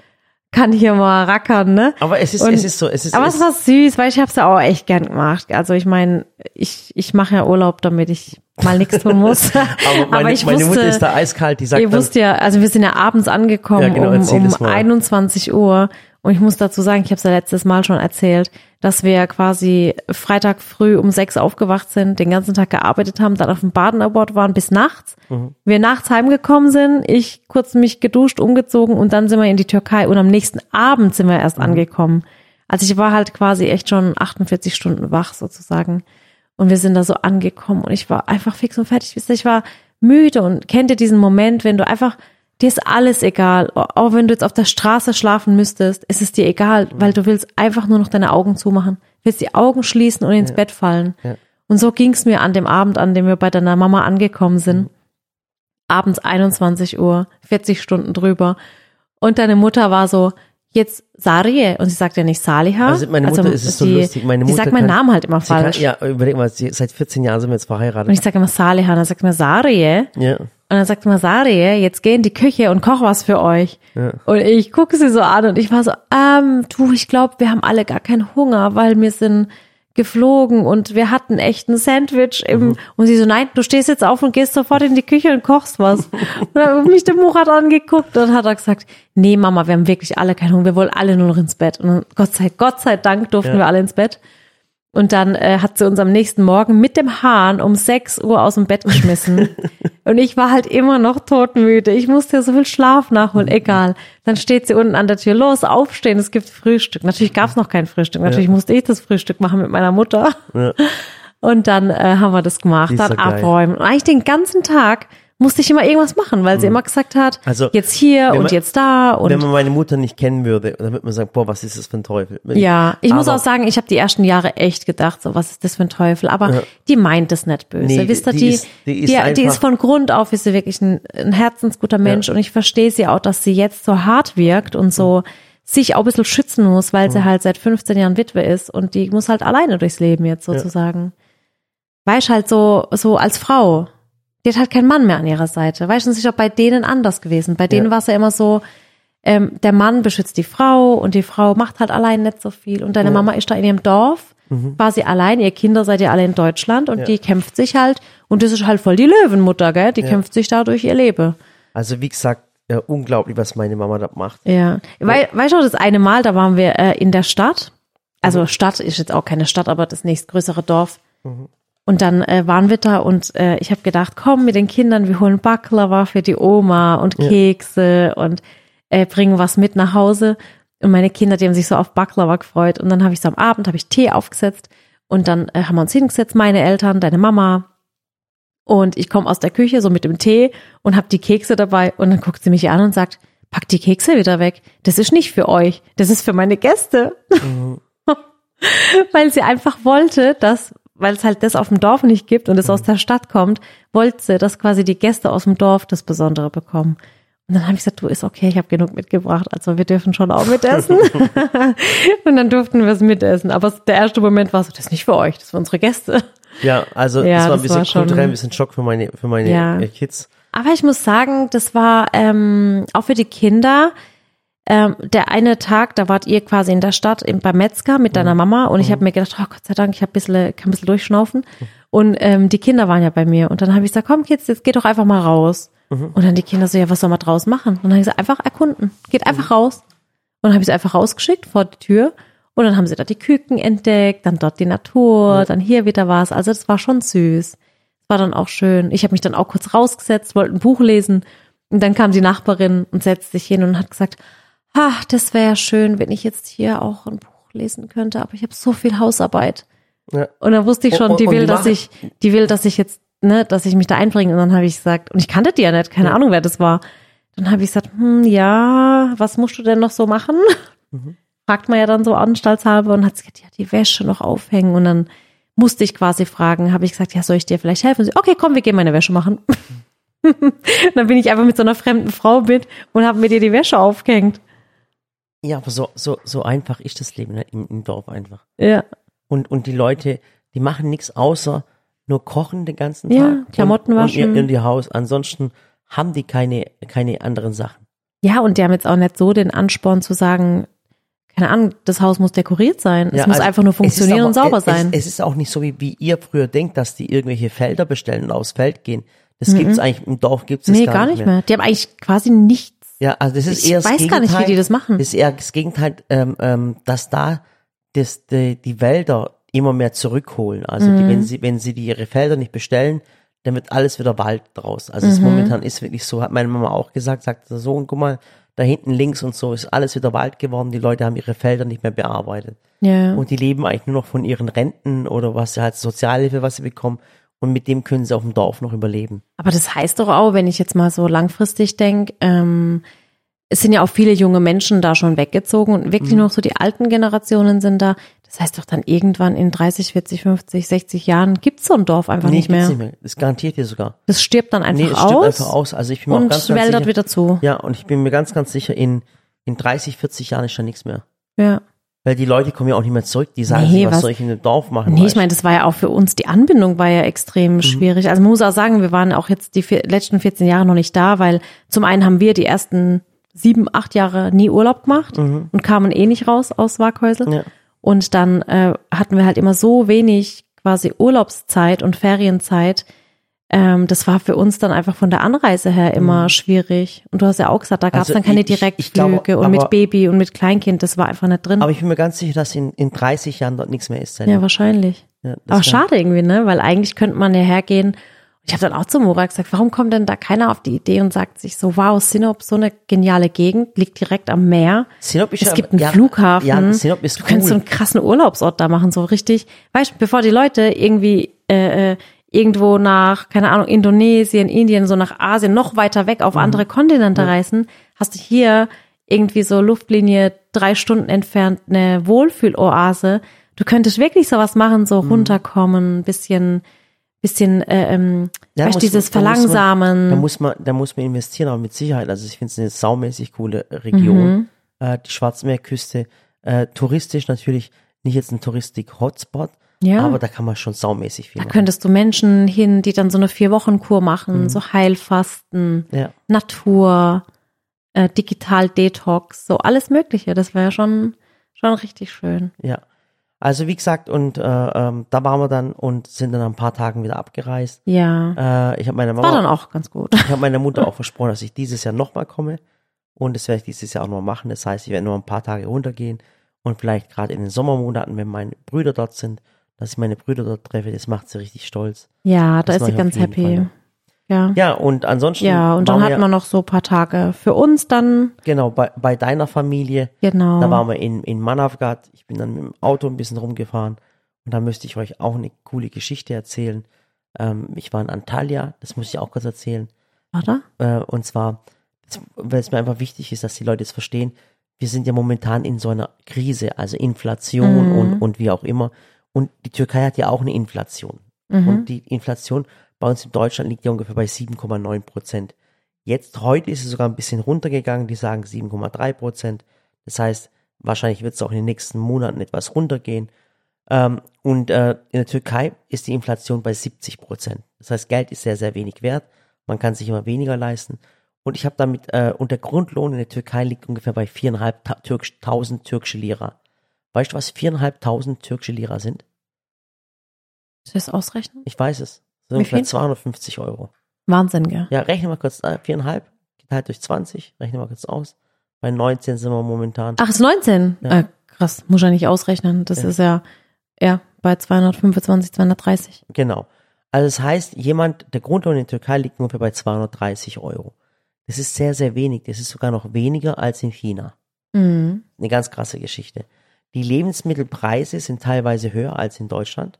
kann hier mal rackern, ne? aber es ist, Und- es ist so, es ist, Aber es, war süß, weil ich habe es ja auch echt gern gemacht. Also ich meine, ich, ich mache ja Urlaub, damit ich mal nichts tun muss. aber meine, ich meine Mutter wusste- ist da eiskalt, die sagt Ihr dann, wusst ja, also wir sind ja abends angekommen Ja, genau, um, um es mal. 21 Uhr und ich muss dazu sagen, ich habe es ja letztes Mal schon erzählt, dass wir quasi Freitag früh um sechs aufgewacht sind, den ganzen Tag gearbeitet haben, dann auf dem Baden Award waren bis nachts. Mhm. Wir nachts heimgekommen sind, ich kurz mich geduscht, umgezogen und dann sind wir in die Türkei und am nächsten Abend sind wir erst Mhm. angekommen. Also ich war halt quasi echt schon 48 Stunden wach sozusagen. Und wir sind da so angekommen und ich war einfach fix und fertig. Ich war müde und kennt ihr diesen Moment, wenn du einfach, dir ist alles egal. Auch wenn du jetzt auf der Straße schlafen müsstest, ist es dir egal, weil du willst einfach nur noch deine Augen zumachen. Willst die Augen schließen und ins Bett fallen. Ja. Und so ging's mir an dem Abend, an dem wir bei deiner Mama angekommen sind. Abends 21 Uhr, 40 Stunden drüber. Und deine Mutter war so, jetzt Sarie. Und sie sagt ja nicht Saliha. Also meine Mutter ist es so die, lustig. Meine Mutter sagt meinen Namen halt immer sie kann, falsch. ja, überleg mal, sie, seit 14 Jahren sind wir jetzt Und verheiratet. ich sage immer Saliha. Und dann sagt mir Sarie. Ja. Und dann sagt man, Sarie, jetzt geh in die Küche und koch was für euch. Ja. Und ich gucke sie so an und ich war so, ähm, du, ich glaube, wir haben alle gar keinen Hunger, weil wir sind geflogen und wir hatten echt ein Sandwich im, Mhm. und sie so, nein, du stehst jetzt auf und gehst sofort in die Küche und kochst was. und dann hat mich der Murat angeguckt und hat er gesagt, nee, Mama, wir haben wirklich alle keinen Hunger, wir wollen alle nur noch ins Bett. Und dann, Gott sei, Gott sei Dank durften Ja. wir alle ins Bett. Und dann äh, hat sie uns am nächsten Morgen mit dem Hahn um 6 Uhr aus dem Bett geschmissen. und ich war halt immer noch todmüde. Ich musste ja so viel Schlaf nachholen. Egal. Dann steht sie unten an der Tür. Los, aufstehen, es gibt Frühstück. Natürlich gab es noch kein Frühstück. Natürlich musste ich das Frühstück machen mit meiner Mutter. Ja. Und dann äh, haben wir das gemacht, dann abräumen. Und eigentlich den ganzen Tag musste ich immer irgendwas machen, weil sie immer gesagt hat, Mhm. Also, jetzt hier und man- jetzt da und Wenn man meine Mutter nicht kennen würde, dann würde man sagen, boah, was ist das für ein Teufel? Ja, ich muss aber- auch sagen, ich habe die ersten Jahre echt gedacht, so was ist das für ein Teufel, aber Ja. die meint es nicht böse. Nee, Wisst ihr, die die, ist- die ist die, die einfach- ist von Grund auf ist sie wirklich ein, ein herzensguter Mensch und ich verstehe sie auch, dass sie jetzt so hart wirkt und so sich auch ein bisschen schützen muss, weil sie halt seit 15 Jahren Witwe ist und die muss halt alleine durchs Leben jetzt sozusagen. Weißt halt so, so als Frau, die hat halt keinen Mann mehr an ihrer Seite. Weißt du, es ist auch bei denen anders gewesen. Bei denen Ja. war es ja immer so, ähm, der Mann beschützt die Frau und die Frau macht halt allein nicht so viel. Und deine Mama ist da in ihrem Dorf, war sie allein, ihr Kinder seid ihr alle in Deutschland und Ja. die kämpft sich halt, und das ist halt voll die Löwenmutter, gell? Die kämpft sich da durch ihr Leben. Also wie gesagt, äh, unglaublich, was meine Mama da macht. Ja. Wei weißt du, das eine Mal, da waren wir äh, in der Stadt. Also Stadt ist jetzt auch keine Stadt, aber das nächstgrößere Dorf. Und dann äh, waren wir da und äh, ich habe gedacht, komm mit den Kindern, wir holen Baklava für die Oma und Kekse und äh, bringen was mit nach Hause. Und meine Kinder, die haben sich so auf Baklava gefreut. Und dann habe ich so am Abend, habe ich Tee aufgesetzt und dann äh, haben wir uns hingesetzt, meine Eltern, deine Mama. Und ich komme aus der Küche so mit dem Tee und habe die Kekse dabei und dann guckt sie mich an und sagt, pack die Kekse wieder weg. Das ist nicht für euch, das ist für meine Gäste. weil sie einfach wollte, dass, weil es halt das auf dem Dorf nicht gibt und es aus der Stadt kommt, wollte sie, dass quasi die Gäste aus dem Dorf das Besondere bekommen. Und dann habe ich gesagt, du ist okay, ich habe genug mitgebracht, also wir dürfen schon auch mitessen. und dann durften wir es mitessen. Aber der erste Moment war so, das ist nicht für euch, das ist für unsere Gäste. Ja, also Ja, das war ein bisschen war schon- kulturell, ein bisschen Schock für meine, für meine Ja. äh, Kids. Aber ich muss sagen, das war ähm, auch für die Kinder ähm, der eine Tag, da wart ihr quasi in der Stadt im, beim Metzger mit deiner Mama und ich habe mir gedacht, oh Gott sei Dank, ich hab ein bisschen, kann ein bisschen durchschnaufen. Und ähm, die Kinder waren ja bei mir und dann habe ich gesagt, komm Kids, jetzt geht doch einfach mal raus. Und dann die Kinder so, ja, was soll man draus machen? Und dann habe ich gesagt, einfach erkunden, geht einfach raus. Und dann habe ich sie einfach rausgeschickt vor die Tür und dann haben sie da die Küken entdeckt, dann dort die Natur, dann hier wieder was. Also das war schon süß. war dann auch schön. Ich habe mich dann auch kurz rausgesetzt, wollte ein Buch lesen und dann kam die Nachbarin und setzte sich hin und hat gesagt, ach, das wäre schön, wenn ich jetzt hier auch ein Buch lesen könnte, aber ich habe so viel Hausarbeit. Ja. Und dann wusste ich schon, Und- die und will, die dass ich, die will, dass ich jetzt, ne, dass ich mich da einbringe. Und dann habe ich gesagt, und ich kannte die ja nicht, keine Ja. Ahnung, wer das war. Dann habe ich gesagt, hm, ja, was musst du denn noch so machen? Mhm. Fragt man ja dann so anstaltshalber und hat gesagt, ja, die Wäsche noch aufhängen. Und dann musste ich quasi fragen, habe ich gesagt, ja, soll ich dir vielleicht helfen? Und sie, okay, komm, wir gehen meine Wäsche machen. dann bin ich einfach mit so einer fremden Frau mit und habe mir dir die Wäsche aufgehängt. Ja, aber so, so, so einfach ist das Leben ne, im, im Dorf einfach. Ja, Und, und die Leute, die machen nichts außer nur kochen den ganzen Ja, Tag. Klamotten und, waschen. Und ihr, in ihr Haus. Ansonsten haben die keine, keine anderen Sachen. Ja, und die haben jetzt auch nicht so den Ansporn zu sagen, keine Ahnung, das Haus muss dekoriert sein. Es Ja, muss also einfach nur funktionieren aber- und sauber es, sein. Es, es ist auch nicht so, wie, wie ihr früher denkt, dass die irgendwelche Felder bestellen und aufs Feld gehen. Das Mhm. gibt's eigentlich, im Dorf gibt's das nee, gar, gar nicht mehr. Die haben eigentlich quasi nichts. Ja, also das ist Ich eher das weiß gar nicht, wie Gegenteil. die das machen. Das ist eher das Gegenteil, ähm, ähm, dass da das, die, die Wälder immer mehr zurückholen. Also die, Mhm. wenn sie, wenn sie die ihre Felder nicht bestellen, dann wird alles wieder Wald draus. Also Mhm. es momentan ist wirklich so, hat meine Mama auch gesagt, sagt so, und guck mal, da hinten links und so ist alles wieder Wald geworden. Die Leute haben ihre Felder nicht mehr bearbeitet. Ja. Und die leben eigentlich nur noch von ihren Renten oder was sie halt Sozialhilfe, was sie bekommen. Und mit dem können sie auf dem Dorf noch überleben. Aber das heißt doch auch, wenn ich jetzt mal so langfristig denke, ähm, es sind ja auch viele junge Menschen da schon weggezogen und Mhm. wirklich nur noch so die alten Generationen sind da. Das heißt doch dann irgendwann in 30, 40, 50, 60 Jahren gibt's so ein Dorf einfach nicht, gibt's mehr. nicht mehr. Das garantiert dir sogar. Das stirbt dann einfach Nee, es aus, stirbt einfach aus. Also ich bin mir auch und ganz, ganz wäldert sicher, wieder zu. Ja, und ich bin mir ganz, ganz sicher, in, in 30, 40 Jahren ist da nichts mehr. Ja. Weil die Leute kommen ja auch nicht mehr zurück. Die sagen, Nee, sich, was, was- soll ich in einem Dorf machen? Nee, ich meine, das war ja auch für uns, die Anbindung war ja extrem Mhm. schwierig. Also man muss auch sagen, wir waren auch jetzt die vier, letzten 14 Jahre noch nicht da, weil zum einen haben wir die ersten sieben, acht Jahre nie Urlaub gemacht und kamen eh nicht raus aus Waghäusel. Mhm. Ja. Und dann äh, hatten wir halt immer so wenig quasi Urlaubszeit und Ferienzeit. Ähm, das war für uns dann einfach von der Anreise her immer schwierig. Und du hast ja auch gesagt, da gab es Mhm. Also dann keine ich- Direktflüge glaube, und mit Baby und mit Kleinkind, das war einfach nicht drin. Aber ich bin mir ganz sicher, dass in, in 30 Jahren dort nichts mehr ist. ja, wahrscheinlich. Ja, Aber schade irgendwie, ne? Weil eigentlich könnte man ja hergehen. Ich habe dann auch zu Mora gesagt, warum kommt denn da keiner auf die Idee und sagt sich so, wow, Sinop, so eine geniale Gegend, liegt direkt am Meer. Sinop ist Es gibt einen ja, Flughafen. Ja, Sinop ist du könntest so cool. einen krassen Urlaubsort da machen, so richtig. Weißt du, bevor die Leute irgendwie äh, äh, irgendwo nach, keine Ahnung, Indonesien, Indien, so nach Asien, noch weiter weg auf andere Kontinente reisen, hast du hier irgendwie so Luftlinie drei Stunden entfernt eine Wohlfühloase. Du könntest wirklich sowas machen, so runterkommen, bisschen, bisschen, äh, ähm, Ja, weißt, dieses da muss man- Verlangsamen. Da muss man, da muss man investieren, aber mit Sicherheit. Also ich finde es eine saumäßig coole Region, Mhm. äh, die Schwarzmeerküste. Äh, touristisch natürlich nicht jetzt ein Touristik-Hotspot, Ja. aber da kann man schon saumäßig viel da machen. könntest du Menschen hin, die dann so eine Vier-Wochen-Kur machen, so Heilfasten, Ja, Natur, äh, Digital-Detox, so alles Mögliche. Das wäre schon, schon richtig schön. ja. Also wie gesagt, und äh, ähm, da waren wir dann und sind dann ein paar Tagen wieder abgereist. Ja. Äh, ich habe meiner War dann Mama, auch ganz gut. ich habe meiner Mutter auch versprochen, dass ich dieses Jahr nochmal komme. Und das werde ich dieses Jahr auch noch machen. Das heißt, ich werde nur ein paar Tage runtergehen und vielleicht gerade in den Sommermonaten, wenn meine Brüder dort sind, dass ich meine Brüder dort treffe. Das macht sie richtig stolz. Ja, da Das ist mach sie ganz happy. Fall, Ja. Ja, und ansonsten. Ja, und dann hat wir, man noch so ein paar Tage für uns dann. Genau, bei, bei deiner Familie. Genau. Da waren wir in, in Manavgat. Ich bin dann mit dem Auto ein bisschen rumgefahren. Und da müsste ich euch auch eine coole Geschichte erzählen. Ähm, ich war in Antalya, das muss ich auch kurz erzählen. Oder? Äh, und zwar, weil es mir einfach wichtig ist, dass die Leute es verstehen. Wir sind ja momentan in so einer Krise, also Inflation und, und wie auch immer. Und die Türkei hat ja auch eine Inflation. Und die Inflation bei uns in Deutschland liegt ja ungefähr bei 7,9 Prozent. Jetzt, heute ist es sogar ein bisschen runtergegangen, die sagen 7,3 Prozent. Das heißt, wahrscheinlich wird es auch in den nächsten Monaten etwas runtergehen. Ähm, und äh, in der Türkei ist die Inflation bei 70 Prozent. Das heißt, Geld ist sehr, sehr wenig wert. Man kann sich immer weniger leisten. Und ich habe damit, äh, und der Grundlohn in der Türkei liegt ungefähr bei 4.500 türkisch, 1000 türkische Lira. Weißt du, was 4.500 türkische Lira sind? Soll ich das ausrechnen? Ich weiß es. Das sind ungefähr viel? 250 Euro. Wahnsinn, gell? Ja, rechne mal kurz, äh, 4,5 geteilt durch 20, rechne mal kurz aus. Bei 19 sind wir momentan. Ach, ist 19. Ja. Äh, krass, muss ja nicht ausrechnen. Das Ja. ist ja, ja, bei 225, 230. Genau. Also das heißt, jemand, der Grundlohn in der Türkei liegt ungefähr bei 230 Euro. Das ist sehr, sehr wenig. Das ist sogar noch weniger als in China. Mhm. Eine ganz krasse Geschichte. Die Lebensmittelpreise sind teilweise höher als in Deutschland.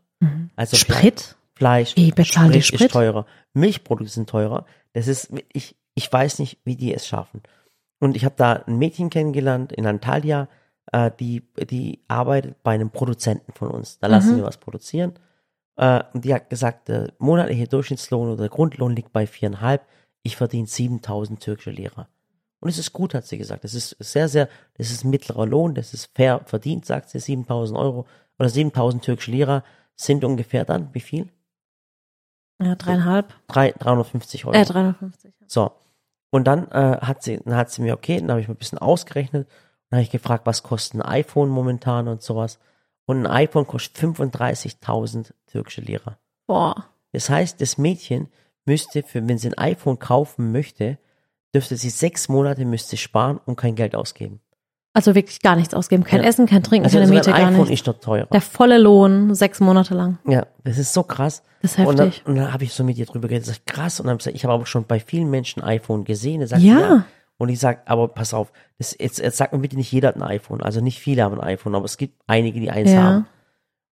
Also Sprit? Fleisch, die Sprit Sprit? ist teurer. Milchprodukte sind teurer. Das ist, ich, ich weiß nicht, wie die es schaffen. Und ich habe da ein Mädchen kennengelernt in Antalya, äh, die, die arbeitet bei einem Produzenten von uns. Da lassen wir was produzieren. Äh, und die hat gesagt, der monatliche Durchschnittslohn oder der Grundlohn liegt bei viereinhalb. Ich verdiene 7000 türkische Lira. Und es ist gut, hat sie gesagt. Das ist sehr, sehr, das ist mittlerer Lohn, das ist fair verdient, sagt sie, 7000 Euro oder 7000 türkische Lira sind ungefähr dann, wie viel? Ja, dreieinhalb. Drei, 350 Euro. Äh, 350. So. Und dann äh, hat sie, dann hat sie mir, okay, dann habe ich mir ein bisschen ausgerechnet. Dann habe ich gefragt, was kostet ein iPhone momentan und sowas. Und ein iPhone kostet 35.000 türkische Lira. Boah. Das heißt, das Mädchen müsste, für, wenn sie ein iPhone kaufen möchte, dürfte sie sechs Monate müsste sparen und kein Geld ausgeben. Also wirklich gar nichts ausgeben. Kein Ja. Essen, kein Trinken, Also keine sogar Miete, ein gar iPhone nichts. ist dort teurer. Der volle Lohn, sechs Monate lang. Ja, das ist so krass. Das ist Und dann, heftig. und dann habe ich so mit ihr drüber geredet, sag ich, krass. Und dann hab ich gesagt, ich habe aber schon bei vielen Menschen iPhone gesehen. Sagt, Ja. ja. Und ich sag, aber pass auf, das, jetzt, jetzt sagt mir bitte nicht jeder hat ein iPhone. Also nicht viele haben ein iPhone, aber es gibt einige, die eins Ja. haben.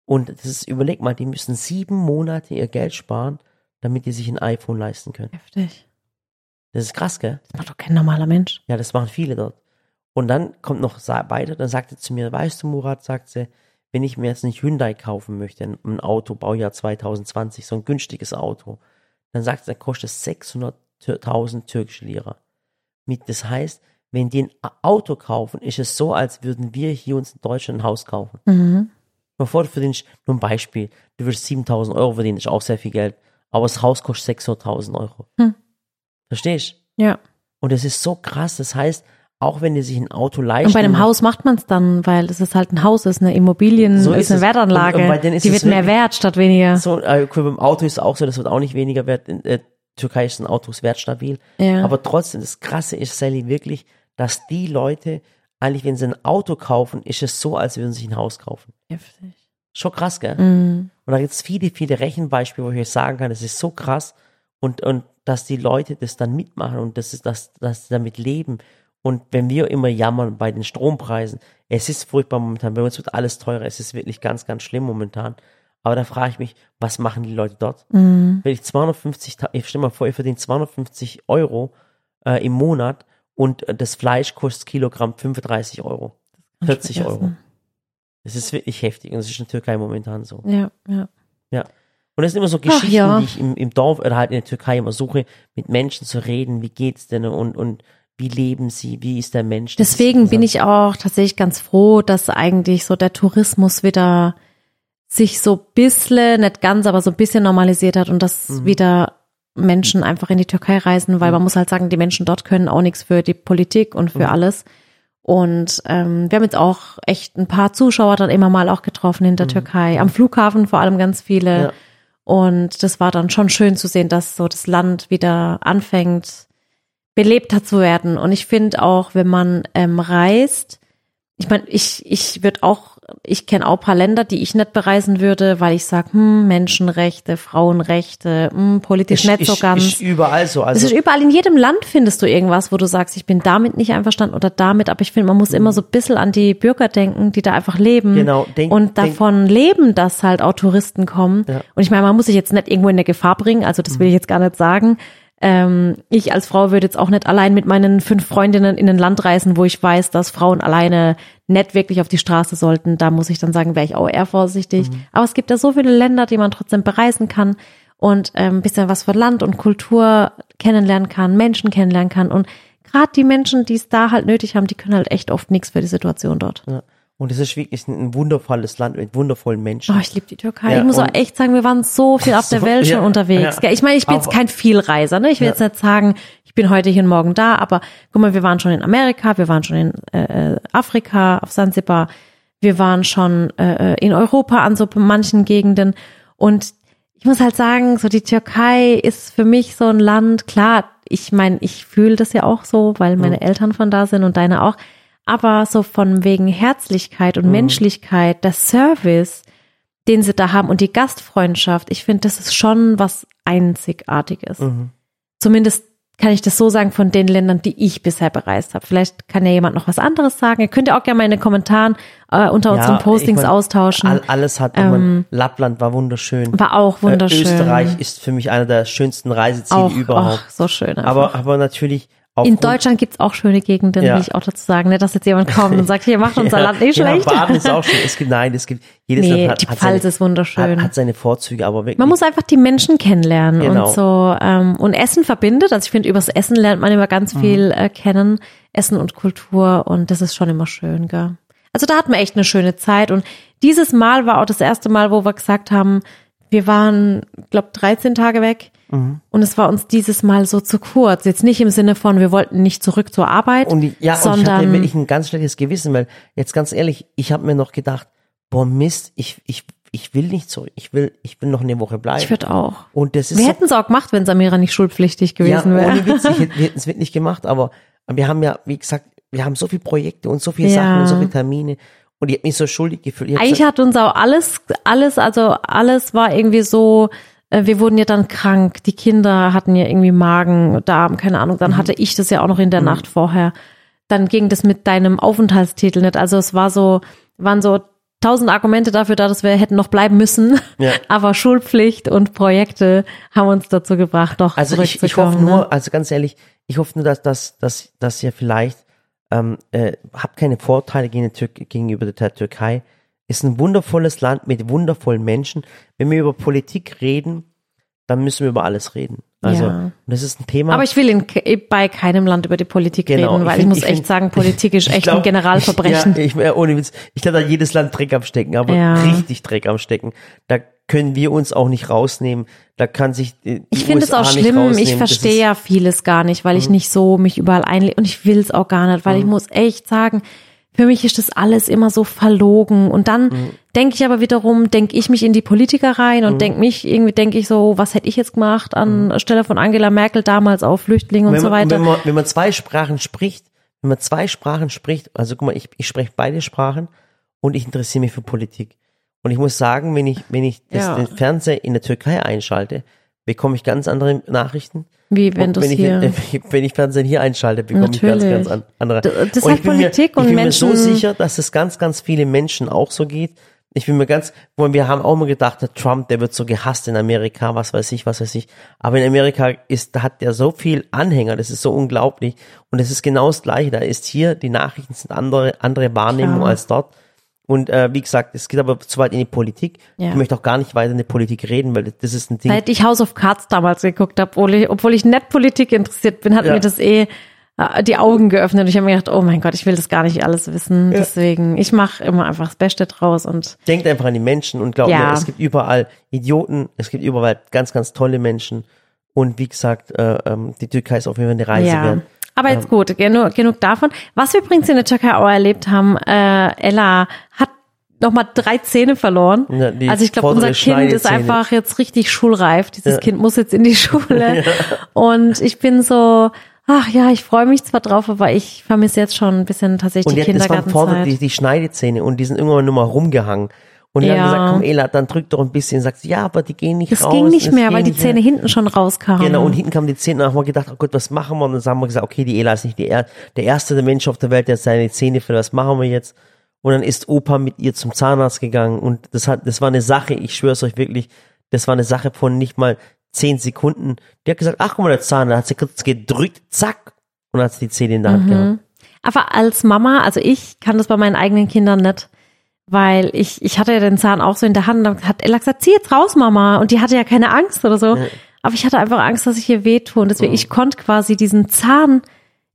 Und das ist, überleg mal, die müssen sieben Monate ihr Geld sparen, damit die sich ein iPhone leisten können. Heftig. Das ist krass, gell? Das macht doch kein normaler Mensch. Ja, das machen viele dort. Und dann kommt noch weiter, dann sagt sie zu mir, weißt du, Murat, sagt sie, wenn ich mir jetzt nicht Hyundai kaufen möchte, ein- Auto, Baujahr 2020, so ein günstiges Auto, dann sagt sie, dann kostet es 600.000 türkische Lira. Das heißt, wenn die ein Auto kaufen, ist es so, als würden wir hier uns in Deutschland ein Haus kaufen. Mhm. Bevor du verdienst, nur ein Beispiel, du würdest 7000 Euro verdienen, ist auch sehr viel Geld, aber das Haus kostet 600.000 Euro. Hm. Verstehst? Ja. Und es ist so krass, das heißt, auch wenn die sich ein Auto leisten. Und bei einem Haus macht man es dann, weil es ist halt ein Haus, ist eine Immobilien, So ist, ist eine es. Wertanlage. Und- und ist Die wird mehr wert statt weniger. So, äh, beim Auto ist es auch so, das wird auch nicht weniger wert. In äh, Türkei ist ein Auto wertstabil. Ja. Aber trotzdem, das Krasse ist, Sally, wirklich, dass die Leute, eigentlich, wenn sie ein Auto kaufen, ist es so, als würden sie sich ein Haus kaufen. Heftig. Schon krass, gell? Mhm. Und da gibt es viele, viele Rechenbeispiele, wo ich euch sagen kann, das ist so krass. Und, und dass die Leute das dann mitmachen und das ist, dass, dass sie damit leben. Und wenn wir immer jammern bei den Strompreisen, es ist furchtbar momentan, bei uns wird alles teurer, es ist wirklich ganz, ganz schlimm momentan. Aber da frage ich mich, was machen die Leute dort? Mhm. Wenn ich 250, Ta- ich stell mal vor, ich verdiene 250 Euro äh, im Monat und äh, das Fleisch kostet Kilogramm 35 Euro. 40 Euro. Das ist wirklich heftig und das ist in der Türkei momentan so. Ja, ja. Ja. Und das sind immer so Geschichten, ja. die ich im, im Dorf oder halt in der Türkei immer suche, mit Menschen zu reden, wie geht's denn und, und wie leben sie, wie ist der Mensch. Deswegen bin ich auch tatsächlich ganz froh, dass eigentlich so der Tourismus wieder sich so bisschen, nicht ganz, aber so ein bisschen normalisiert hat und dass Mhm. wieder Menschen einfach in die Türkei reisen, weil man muss halt sagen, die Menschen dort können auch nichts für die Politik und Mhm. für alles. Und ähm, wir haben jetzt auch echt ein paar Zuschauer dann immer mal auch getroffen in der Türkei, am Flughafen vor allem ganz viele. Mhm. Ja. Und das war dann schon schön zu sehen, dass so das Land wieder anfängt, belebter zu werden. Und ich finde auch, wenn man ähm, reist, ich meine, ich, ich würde auch, ich kenne auch ein paar Länder, die ich nicht bereisen würde, weil ich sage, hm, Menschenrechte, Frauenrechte, hm, politisch ist, nicht so ist, ganz. ist überall so. es Also ist überall, in jedem Land findest du irgendwas, wo du sagst, ich bin damit nicht einverstanden oder damit, aber ich finde, man muss immer so ein bisschen an die Bürger denken, die da einfach leben Mhm. Genau, denk- und denk- davon leben, dass halt auch Touristen kommen. Ja. Mhm. Und ich meine, man muss sich jetzt nicht irgendwo in eine Gefahr bringen, also das will ich jetzt gar nicht sagen. Ähm, ich als Frau würde jetzt auch nicht allein mit meinen fünf Freundinnen in ein Land reisen, wo ich weiß, dass Frauen alleine nicht wirklich auf die Straße sollten. Da muss ich dann sagen, wäre ich auch eher vorsichtig. Mhm. Aber es gibt ja so viele Länder, die man trotzdem bereisen kann und ähm, ein bisschen was von Land und Kultur kennenlernen kann, Menschen kennenlernen kann. Und gerade die Menschen, die es da halt nötig haben, die können halt echt oft nichts für die Situation dort. ja. Und es ist wirklich ein wundervolles Land mit wundervollen Menschen. Oh, ich liebe die Türkei. Ja, ich muss auch echt sagen, wir waren so viel auf der Welt schon ja, unterwegs. ja. Ich meine, ich bin jetzt kein Vielreiser. Ne? Ich will jetzt nicht sagen, bin heute hier und morgen da, aber guck mal, wir waren schon in Amerika, wir waren schon in äh, Afrika, auf Sansibar, wir waren schon äh, in Europa an so manchen Gegenden. Und ich muss halt sagen, so die Türkei ist für mich so ein Land, klar, ich meine, ich fühle das ja auch so, weil meine Eltern von da sind und deine auch, aber so von wegen Herzlichkeit und Menschlichkeit, der Service, den sie da haben und die Gastfreundschaft, ich finde, das ist schon was Einzigartiges. Mhm. Zumindest kann ich das so sagen von den Ländern, die ich bisher bereist habe. Vielleicht kann ja jemand noch was anderes sagen. Ihr könnt ja auch gerne mal in den Kommentaren äh, unter unseren Ja, Postings ich mein, austauschen. All, alles hat Ähm. Lappland war wunderschön. War auch wunderschön. Äh, Österreich ist für mich einer der schönsten Reiseziele auch, überhaupt. ach, so schön. Einfach. aber, aber natürlich in Deutschland gibt's auch schöne Gegenden, Ja. will ich auch dazu sagen. Nicht, dass jetzt jemand kommt und sagt, hier macht unser Land nicht ja, schlecht. Baden ist auch schön. Es gibt, nein, es gibt, jedes Nee, Land hat, die hat Pfalz seine, ist wunderschön. Hat, hat seine Vorzüge, aber wirklich. Man muss einfach die Menschen kennenlernen Genau. und so ähm, und Essen verbindet. Also ich finde, übers Essen lernt man immer ganz Mhm. viel äh, kennen, Essen und Kultur und das ist schon immer schön, gell? Also da hatten wir echt eine schöne Zeit und dieses Mal war auch das erste Mal, wo wir gesagt haben, wir waren, glaube 13 Tage weg Mhm. und es war uns dieses Mal so zu kurz. Jetzt nicht im Sinne von, wir wollten nicht zurück zur Arbeit, Und ich, ja, und ich hatte sondern wirklich ein ganz schlechtes Gewissen, weil jetzt ganz ehrlich, ich habe mir noch gedacht, boah Mist, ich, ich, ich will nicht zurück, ich will, ich will noch eine Woche bleiben. ich würde auch. und das ist Wir so, hätten es auch gemacht, wenn Samira nicht schulpflichtig gewesen ja, wäre. ohne Witz, ich, wir hätten es wirklich gemacht, aber wir haben ja, wie gesagt, wir haben so viele Projekte und so viele Ja. Sachen und so viele Termine und ich habe mich so schuldig gefühlt. Eigentlich gesagt, hat uns auch alles, alles, also alles war irgendwie so, wir wurden ja dann krank, die Kinder hatten ja irgendwie Magen, Darm, keine Ahnung, Mhm. dann hatte ich das ja auch noch in der Nacht vorher. Dann ging das mit deinem Aufenthaltstitel nicht. Also es war so, waren so tausend Argumente dafür da, dass wir hätten noch bleiben müssen. Ja. Aber Schulpflicht und Projekte haben uns dazu gebracht, doch also ich, ich hoffe nur, ne? also ganz ehrlich, ich hoffe nur, dass, dass, dass, dass ihr vielleicht, ähm, äh, habt keine Vorteile gegen die Tür gegenüber der Türkei. Ist ein wundervolles Land mit wundervollen Menschen. Wenn wir über Politik reden, dann müssen wir über alles reden. Also, Ja. das ist ein Thema. Aber ich will in, ke- bei keinem Land über die Politik Genau, reden, ich weil ich, find- muss ich echt find- sagen, Politik ist Ich echt glaub- ein Generalverbrechen. Ja, ich, ohne Witz. Ich glaube, da jedes Land Dreck am Stecken, aber Ja. richtig Dreck am Stecken. Da können wir uns auch nicht rausnehmen. Da kann sich Ich finde es auch schlimm. Ich verstehe Mhm. ja vieles gar nicht, weil ich nicht so mich überall einlege und ich will es auch gar nicht, weil ich muss echt sagen, für mich ist das alles immer so verlogen und dann Mhm. denke ich aber wiederum, denke ich mich in die Politiker rein und Mhm. denke mich irgendwie denke ich so, was hätte ich jetzt gemacht an Stelle von Angela Merkel damals auf Flüchtlinge und wenn so man, weiter. Wenn man, wenn man zwei Sprachen spricht, wenn man zwei Sprachen spricht, also guck mal, ich, ich spreche beide Sprachen und ich interessiere mich für Politik. Und ich muss sagen, wenn ich, wenn ich das, Ja. den Fernseher in der Türkei einschalte, bekomme ich ganz andere Nachrichten. Wie wenn du wenn ich, hier wenn ich Fernsehen hier einschalte, bekomme ich ganz, Natürlich. ganz an, andere. Das und hat ich bin Politik mir, und ich bin mir so Menschen- sicher, dass es ganz, ganz viele Menschen auch so geht. Ich bin mir ganz, wir haben auch immer gedacht, der Trump, der wird so gehasst in Amerika, was weiß ich, was weiß ich. Aber in Amerika ist, da hat der so viel Anhänger, das ist so unglaublich. Und es ist genau das Gleiche. Da ist hier, die Nachrichten sind andere, andere Wahrnehmung Klar. als dort. Und äh, wie gesagt, es geht aber zu weit in die Politik. Ja. Ich möchte auch gar nicht weiter in die Politik reden, weil das ist ein Ding. Seit ich House of Cards damals geguckt habe, obwohl ich, obwohl ich nicht Politik interessiert bin, hat Ja. mir das eh äh, die Augen geöffnet. Und ich habe mir gedacht, oh mein Gott, ich will das gar nicht alles wissen. Deswegen, ich mache immer einfach das Beste draus und Denkt einfach an die Menschen und glaubt Ja. mir, es gibt überall Idioten, es gibt überall ganz, ganz tolle Menschen. Und wie gesagt, äh, ähm, die Türkei ist auf jeden Fall eine Reise ja. wert. Aber jetzt gut, genug, genug davon. Was wir übrigens in der Türkei auch erlebt haben, äh, Ella hat nochmal drei Zähne verloren. Ja, die also ich glaube, unser Kind ist einfach jetzt richtig schulreif. Dieses Ja. Kind muss jetzt in die Schule. Und ich bin so, ach ja, ich freue mich zwar drauf, aber ich vermisse jetzt schon ein bisschen tatsächlich Und die vorne Kindergartenzeit. die, die Schneidezähne und die sind irgendwann nur mal rumgehangen. Und die Ja. haben gesagt, komm Ela, dann drück doch ein bisschen. Sagt sie, ja, aber die gehen nicht Das raus. ging nicht das mehr, weil die Zähne mehr. hinten schon rauskamen. Genau, und hinten kamen die Zähne. Und haben wir gedacht, oh Gott, was machen wir? Und dann haben wir gesagt, okay, die Ela ist nicht die er der erste der Mensch auf der Welt, der seine Zähne verliert. Was machen wir jetzt? Und dann ist Opa mit ihr zum Zahnarzt gegangen. Und das hat, das war eine Sache, ich schwör's euch wirklich, das war eine Sache von nicht mal zehn Sekunden. Die hat gesagt, ach guck mal, der Zahn, da hat sie kurz gedrückt, zack, und hat sie die Zähne in der Mhm. Hand gehabt. Aber als Mama, also ich kann das bei meinen eigenen Kindern nicht, weil ich, ich hatte ja den Zahn auch so in der Hand und dann hat Ella gesagt, zieh jetzt raus, Mama. Und die hatte ja keine Angst oder so. Aber ich hatte einfach Angst, dass ich ihr wehtue. Und deswegen, ich konnte quasi diesen Zahn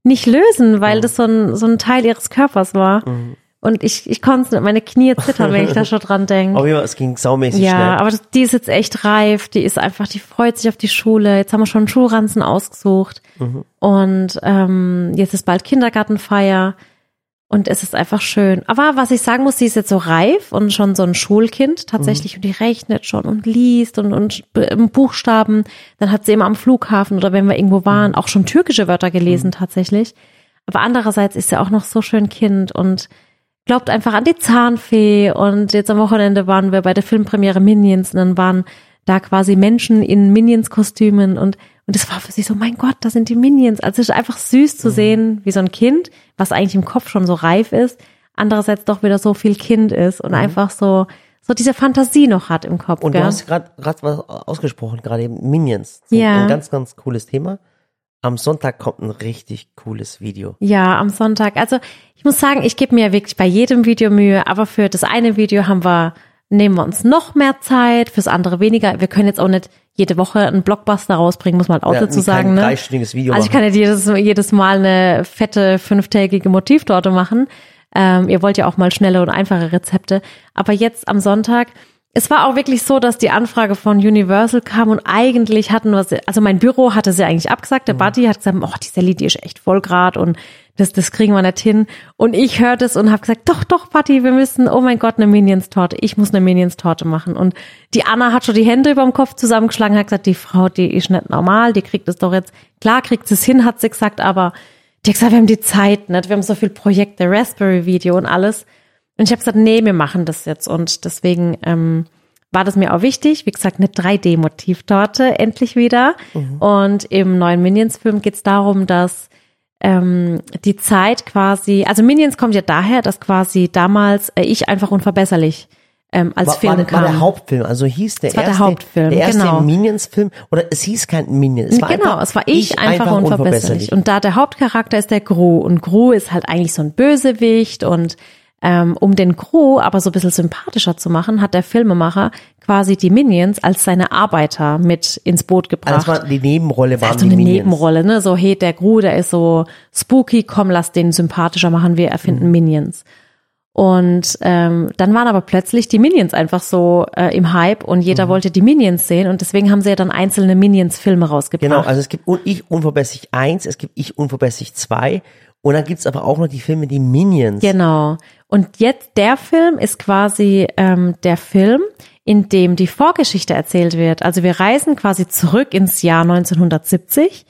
nicht lösen, weil das so ein, so ein Teil ihres Körpers war. Und ich, ich konnte meine Knie zittern, wenn ich da schon dran denke. Aber immer, es ging saumäßig Ja, schnell. aber das, die ist jetzt echt reif. Die ist einfach, die freut sich auf die Schule. Jetzt haben wir schon einen Schulranzen ausgesucht. Mhm. Und ähm, jetzt ist bald Kindergartenfeier. Und es ist einfach schön. Aber was ich sagen muss, sie ist jetzt so reif und schon so ein Schulkind tatsächlich. Und die rechnet schon und liest und, und Buchstaben. Dann hat sie immer am Flughafen oder wenn wir irgendwo waren auch schon türkische Wörter gelesen tatsächlich. Aber andererseits ist sie auch noch so schön Kind und glaubt einfach an die Zahnfee. Und jetzt am Wochenende waren wir bei der Filmpremiere Minions und dann waren da quasi Menschen in Minions-Kostümen und und es war für sie so, mein Gott, da sind die Minions. Also es ist einfach süß Mhm. zu sehen, wie so ein Kind, was eigentlich im Kopf schon so reif ist, andererseits doch wieder so viel Kind ist und einfach so so diese Fantasie noch hat im Kopf. Mhm. Und gell? du hast gerade gerade was ausgesprochen, gerade eben Minions. Ja. Ein ganz, ganz cooles Thema. Am Sonntag kommt ein richtig cooles Video. Ja, am Sonntag. Also ich muss sagen, ich gebe mir wirklich bei jedem Video Mühe, aber für das eine Video haben wir, nehmen wir uns noch mehr Zeit, fürs andere weniger. Wir können jetzt auch nicht jede Woche einen Blockbuster rausbringen, muss man auch Ja, dazu sagen. Ne? dreistündiges Video Also ich kann nicht jedes, jedes Mal eine fette fünftägige Motivtorte machen. Ähm, ihr wollt ja auch mal schnelle und einfache Rezepte. Aber jetzt am Sonntag, es war auch wirklich so, dass die Anfrage von Universal kam und eigentlich hatten wir sie, also mein Büro hatte sie eigentlich abgesagt. Der Buddy hat gesagt, oh, die Sally, die ist echt voll grad und das, das kriegen wir nicht hin. Und ich hörte es und habe gesagt, doch, doch, Buddy, wir müssen, oh mein Gott, eine Minions-Torte. Ich muss eine Minions-Torte machen. Und die Anna hat schon die Hände über dem Kopf zusammengeschlagen, hat gesagt, die Frau, die ist nicht normal, die kriegt es doch jetzt, klar kriegt sie es hin, hat sie gesagt, aber die hat gesagt, wir haben die Zeit nicht, wir haben so viel Projekte, Raspberry-Video und alles. Und ich habe gesagt, nee, wir machen das jetzt. Und deswegen ähm, war das mir auch wichtig. Wie gesagt, eine 3D-Motivtorte, endlich wieder. Und im neuen Minions-Film geht es darum, dass ähm, die Zeit quasi, also Minions kommt ja daher, dass quasi damals äh, ich einfach unverbesserlich ähm, als War, Film war, kam. war der Hauptfilm, also hieß der Das war der erste, Hauptfilm, der erste genau. Minions-Film, oder es hieß kein Minion, es war genau, einfach, es war ich, einfach, unverbesserlich. Und da der Hauptcharakter ist der Gru und Gru ist halt eigentlich so ein Bösewicht und ähm, um den Gru aber so ein bisschen sympathischer zu machen, hat der Filmemacher quasi die Minions als seine Arbeiter mit ins Boot gebracht. Also das war die Nebenrolle, waren so die eine Minions. Nebenrolle, ne? So, hey, der Gru, der ist so spooky, komm, lass den sympathischer machen, wir erfinden Mhm. Minions. Und ähm, dann waren aber plötzlich die Minions einfach so äh, im Hype und Mhm. jeder wollte die Minions sehen und deswegen haben sie ja dann einzelne Minions-Filme rausgebracht. Genau, also es gibt Un- Ich unverbesserlich 1, es gibt Ich unverbesserlich 2 und dann gibt's aber auch noch die Filme Die Minions. Genau. Und jetzt der Film ist quasi ähm, der Film, in dem die Vorgeschichte erzählt wird. Also wir reisen quasi zurück ins Jahr 1970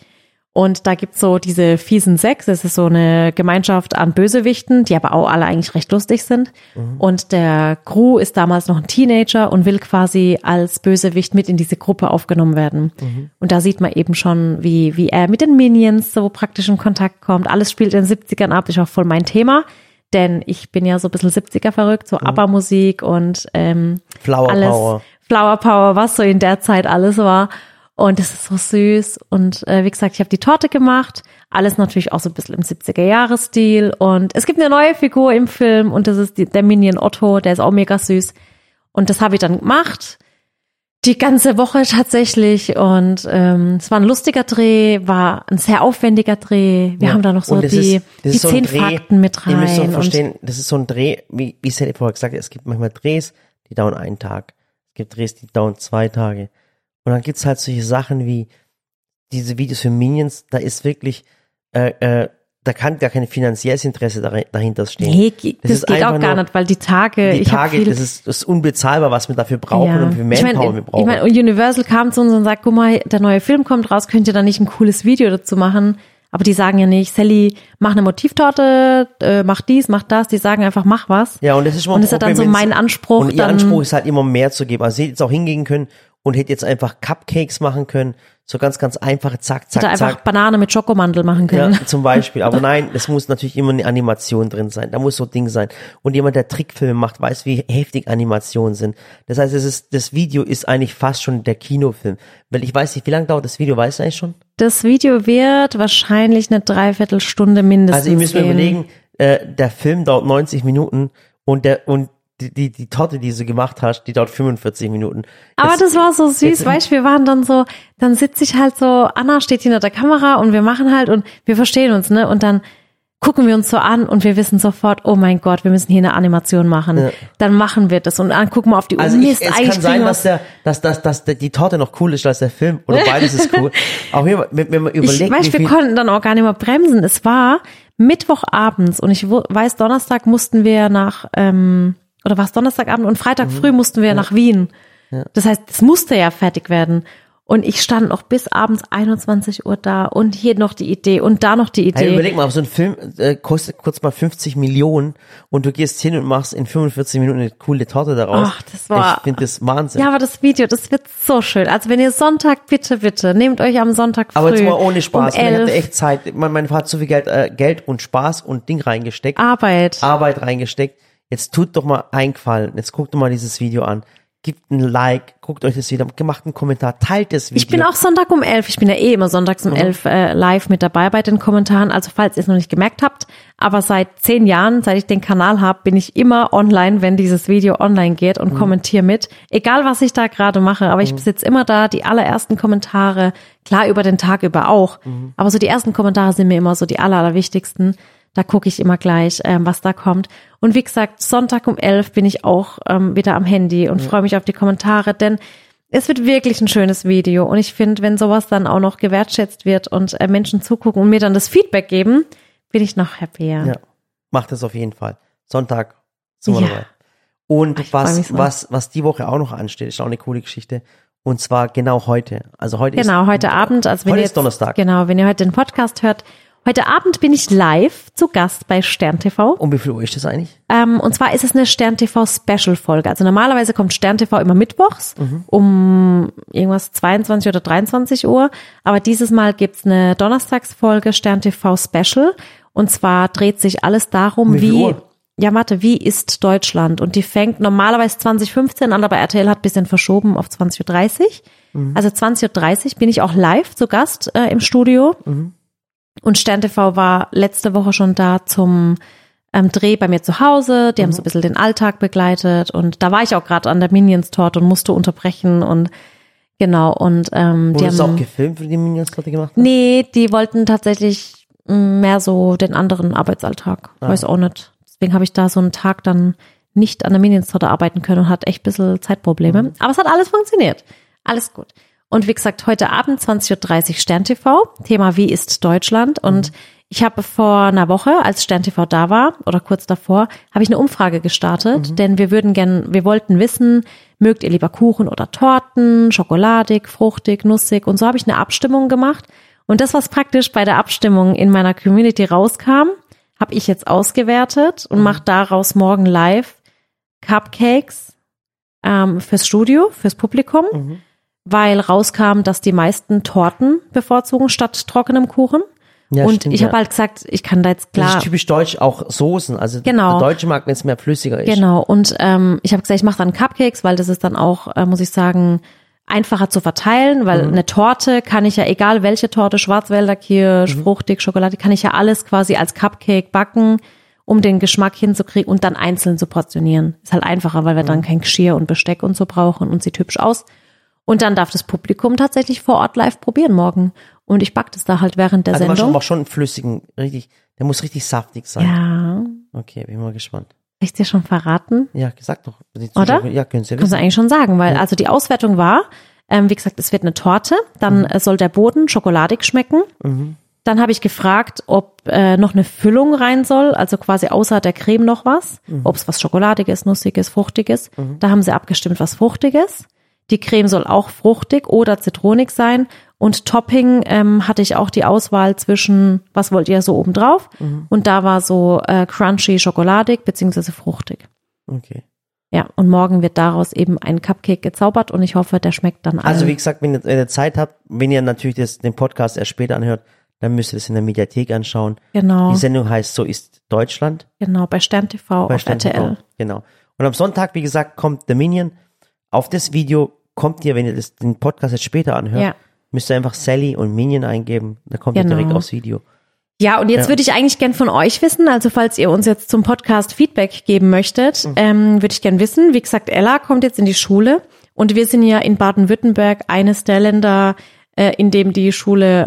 und da gibt's so diese fiesen Sechs. Es ist so eine Gemeinschaft an Bösewichten, die aber auch alle eigentlich recht lustig sind. Und der Gru ist damals noch ein Teenager und will quasi als Bösewicht mit in diese Gruppe aufgenommen werden. Und da sieht man eben schon, wie, wie er mit den Minions so praktisch in Kontakt kommt. Alles spielt in den 70ern ab, ist auch voll mein Thema. denn ich bin ja so ein bisschen 70er verrückt, so ABBA-Musik und ähm, Flower alles, Power. Flower Power, was so in der Zeit alles war. Und es ist so süß. Und äh, wie gesagt, ich habe die Torte gemacht. Alles natürlich auch so ein bisschen im 70er-Jahres-Stil. Und es gibt eine neue Figur im Film und das ist die, der Minion Otto, der ist auch mega süß. Und das habe ich dann gemacht. Die ganze Woche tatsächlich. Und ähm, es war ein lustiger Dreh, war ein sehr aufwendiger Dreh. Wir Ja. haben da noch so das die, ist- das die so zehn Dreh, Fakten mit Ihr müsst doch rein. Und verstehen, das ist so ein Dreh, wie, wie Sally vorher gesagt hat, es gibt manchmal Drehs, die dauern einen Tag. Es gibt Drehs, die dauern zwei Tage. Und dann gibt's halt solche Sachen wie diese Videos für Minions, da ist wirklich, äh, äh, da kann gar kein finanzielles Interesse dahinter stehen. nee, Das das, geht auch gar nicht, weil die Tage, Die Tage, das ist, das ist unbezahlbar, was wir dafür brauchen und wie viel ich Manpower meine, wir brauchen. ich mein, und Universal kam zu uns und sagt, guck mal, der neue Film kommt raus, könnt ihr da nicht ein cooles Video dazu machen? Aber die sagen ja nicht, Sally, mach eine Motivtorte, äh, mach dies, mach das. Die sagen einfach, mach was. Ja, und das ist schon mal Und das ist ja dann so mein Anspruch, Und ihr Anspruch ist halt immer mehr zu geben. Also sie hätte jetzt auch hingehen können und hätte jetzt einfach Cupcakes machen können. So ganz, ganz einfache, zack, zack, Hätte einfach zack. Banane mit Schokomandel machen können. Ja, zum Beispiel. Aber nein, es muss natürlich immer eine Animation drin sein. Da muss so ein Ding sein. Und jemand, der Trickfilme macht, weiß, wie heftig Animationen sind. Das heißt, es ist, das Video ist eigentlich fast schon der Kinofilm. Weil ich weiß nicht, wie lange dauert das Video, weißt du eigentlich schon? Das Video wird wahrscheinlich eine Dreiviertelstunde mindestens Also ihr müsst mir überlegen, äh, der Film dauert 90 Minuten und der, und die, die, die Torte, die du gemacht hast, die dauert 45 Minuten. Aber Jetzt- das war so süß, weißt du, wir waren dann so, dann sitze ich halt so, Anna steht hinter der Kamera und wir machen halt und wir verstehen uns, ne? Und dann gucken wir uns so an und wir wissen sofort, oh mein Gott, wir müssen hier eine Animation machen. Ja. Dann machen wir das und dann gucken wir auf die Uhr. Also ich, Mist, es kann sein, dass der, dass, dass, dass der, die Torte noch cool ist als der Film oder beides ist cool. Jeden Fall, wenn, wenn man ich überlegt, weiß, wie wir konnten dann auch gar nicht mehr bremsen. Es war Mittwochabends und ich weiß, Donnerstag mussten wir nach, ähm, oder war es Donnerstagabend und Freitag Mhm. früh mussten wir nach Wien. Das heißt, es musste ja fertig werden. Und ich stand noch bis abends 21 Uhr da und hier noch die Idee und da noch die hey, Idee. überleg mal, so ein Film äh, kostet kurz mal 50 Millionen und du gehst hin und machst in 45 Minuten eine coole Torte daraus. Ach, das war- Ich finde das Wahnsinn. ja, aber das Video, das wird so schön. Also wenn ihr Sonntag, bitte, bitte, nehmt euch am Sonntag früh aber jetzt mal ohne Spaß. um man hatte 11 echt Zeit. Mein, mein Vater hat so viel Geld, äh, Geld und Spaß und Ding reingesteckt, Arbeit. Arbeit reingesteckt. Jetzt tut doch mal eingefallen. Jetzt guckt doch mal dieses Video an. Gebt ein Like, guckt euch das Video, an, gemacht einen Kommentar, teilt das Video. Ich bin auch Sonntag um elf. Ich bin ja eh immer sonntags um elf äh, live mit dabei bei den Kommentaren. Also falls ihr es noch nicht gemerkt habt, aber seit zehn Jahren, seit ich den Kanal habe, bin ich immer online, wenn dieses Video online geht und kommentiere mit. Egal was ich da gerade mache, aber ich sitze immer da. Die allerersten Kommentare, klar über den Tag über auch, aber so die ersten Kommentare sind mir immer so die aller, allerwichtigsten. Da gucke ich immer gleich, ähm, was da kommt. Und wie gesagt, Sonntag um elf bin ich auch ähm, wieder am Handy und freue mich auf die Kommentare, denn es wird wirklich ein schönes Video. Und ich finde, wenn sowas dann auch noch gewertschätzt wird und äh, Menschen zugucken und mir dann das Feedback geben, bin ich noch happier. Ja, macht das auf jeden Fall. Sonntag sind wir Ja. dabei. Und was, so. was, was die Woche auch noch ansteht, ist auch eine coole Geschichte. Und zwar genau heute. Also heute Genau, ist, heute Abend, also wenn heute ihr ist jetzt, Donnerstag. Genau, wenn ihr heute den Podcast hört, heute Abend bin ich live zu Gast bei Stern TV. Um wie viel Uhr ist das eigentlich? Ähm, und zwar ist es eine Stern TV Special Folge. Also normalerweise kommt Stern TV immer mittwochs um irgendwas 22 oder 23 Uhr. Aber dieses Mal gibt's eine Donnerstagsfolge Stern TV Special. Und zwar dreht sich alles darum, Um wie wie, ja warte, wie ist Deutschland? Und die fängt normalerweise 2015 an, aber RTL hat bisschen verschoben auf 20.30 Uhr. Mhm. Also 20.30 Uhr bin ich auch live zu Gast äh, im Studio. Mhm. Und Stern TV war letzte Woche schon da zum ähm, Dreh bei mir zu Hause. Die haben so Mhm. ein bisschen den Alltag begleitet. Und da war ich auch gerade an der Minions-Torte und musste unterbrechen. Und genau, und ähm, die das auch haben. gefilmt, wie die Minions gerade gemacht hast? Nee, die wollten tatsächlich mehr so den anderen Arbeitsalltag. Ah. Weiß auch nicht. Deswegen habe ich da so einen Tag dann nicht an der Minions-Torte arbeiten können und hatte echt ein bisschen Zeitprobleme. Mhm. Aber es hat alles funktioniert. Alles gut. Und wie gesagt, heute Abend 20.30 Uhr Stern TV. Thema Wie ist Deutschland? Und Mhm. ich habe vor einer Woche, als Stern TV da war oder kurz davor, habe ich eine Umfrage gestartet, Mhm. denn wir würden gern, wir wollten wissen, mögt ihr lieber Kuchen oder Torten, schokoladig, fruchtig, nussig? Und so habe ich eine Abstimmung gemacht. Und das, was praktisch bei der Abstimmung in meiner Community rauskam, habe ich jetzt ausgewertet und mache daraus morgen live Cupcakes ähm, fürs Studio, fürs Publikum, weil rauskam, dass die meisten Torten bevorzugen statt trockenem Kuchen. Ja, und stimmt, ich ja. habe halt gesagt, ich kann da jetzt Das klar. ist typisch deutsch, auch Soßen. Also Genau. der deutsche mag, wenn es mehr flüssiger ist. Genau, und ähm, ich habe gesagt, ich mache dann Cupcakes, weil das ist dann auch, äh, muss ich sagen, einfacher zu verteilen, weil Mhm. eine Torte kann ich ja, egal welche Torte, Schwarzwälder Kirsch, Mhm. fruchtig, Schokolade, kann ich ja alles quasi als Cupcake backen, um den Geschmack hinzukriegen und dann einzeln zu portionieren. Ist halt einfacher, weil wir Mhm. dann kein Geschirr und Besteck und so brauchen und sieht hübsch aus. Und dann darf das Publikum tatsächlich vor Ort live probieren morgen. Und ich back das da halt während der Also schon, Sendung. mach schon einen flüssigen, richtig, der muss richtig saftig sein. Ja, Okay, bin mal gespannt. hab ich dir schon verraten? Ja, sag doch. Oder? Ja, können Sie ja Kannst du eigentlich schon sagen, weil also die Auswertung war, ähm, wie gesagt, es wird eine Torte, dann äh, soll der Boden schokoladig schmecken. Dann habe ich gefragt, ob äh, noch eine Füllung rein soll, also quasi außer der Creme noch was, ob es was Schokoladiges, Nussiges, Fruchtiges. Da haben sie abgestimmt, was Fruchtiges. Die Creme soll auch fruchtig oder zitronig sein. Und Topping ähm, hatte ich auch die Auswahl zwischen, was wollt ihr so oben drauf? Und da war so äh, crunchy, schokoladig beziehungsweise fruchtig. Okay. Ja, und morgen wird daraus eben ein Cupcake gezaubert und ich hoffe, der schmeckt dann allen. Also wie gesagt, wenn ihr, wenn ihr Zeit habt, wenn ihr natürlich das, den Podcast erst später anhört, dann müsst ihr das in der Mediathek anschauen. genau, Die Sendung heißt So ist Deutschland genau, bei Stern TV bei auf Stern RTL. TV. Genau. Und am Sonntag, wie gesagt, kommt The Minion. Auf das Video kommt ihr, wenn ihr das, den Podcast jetzt später anhört, Ja. müsst ihr einfach Sally und Minion eingeben. Da kommt ihr Genau. direkt aufs Video. Ja, und jetzt Ja. würde ich eigentlich gern von euch wissen, also falls ihr uns jetzt zum Podcast Feedback geben möchtet, Mhm. ähm, würde ich gern wissen. Wie gesagt, Ella kommt jetzt in die Schule und wir sind ja in Baden-Württemberg eines der Länder, äh, in dem die Schule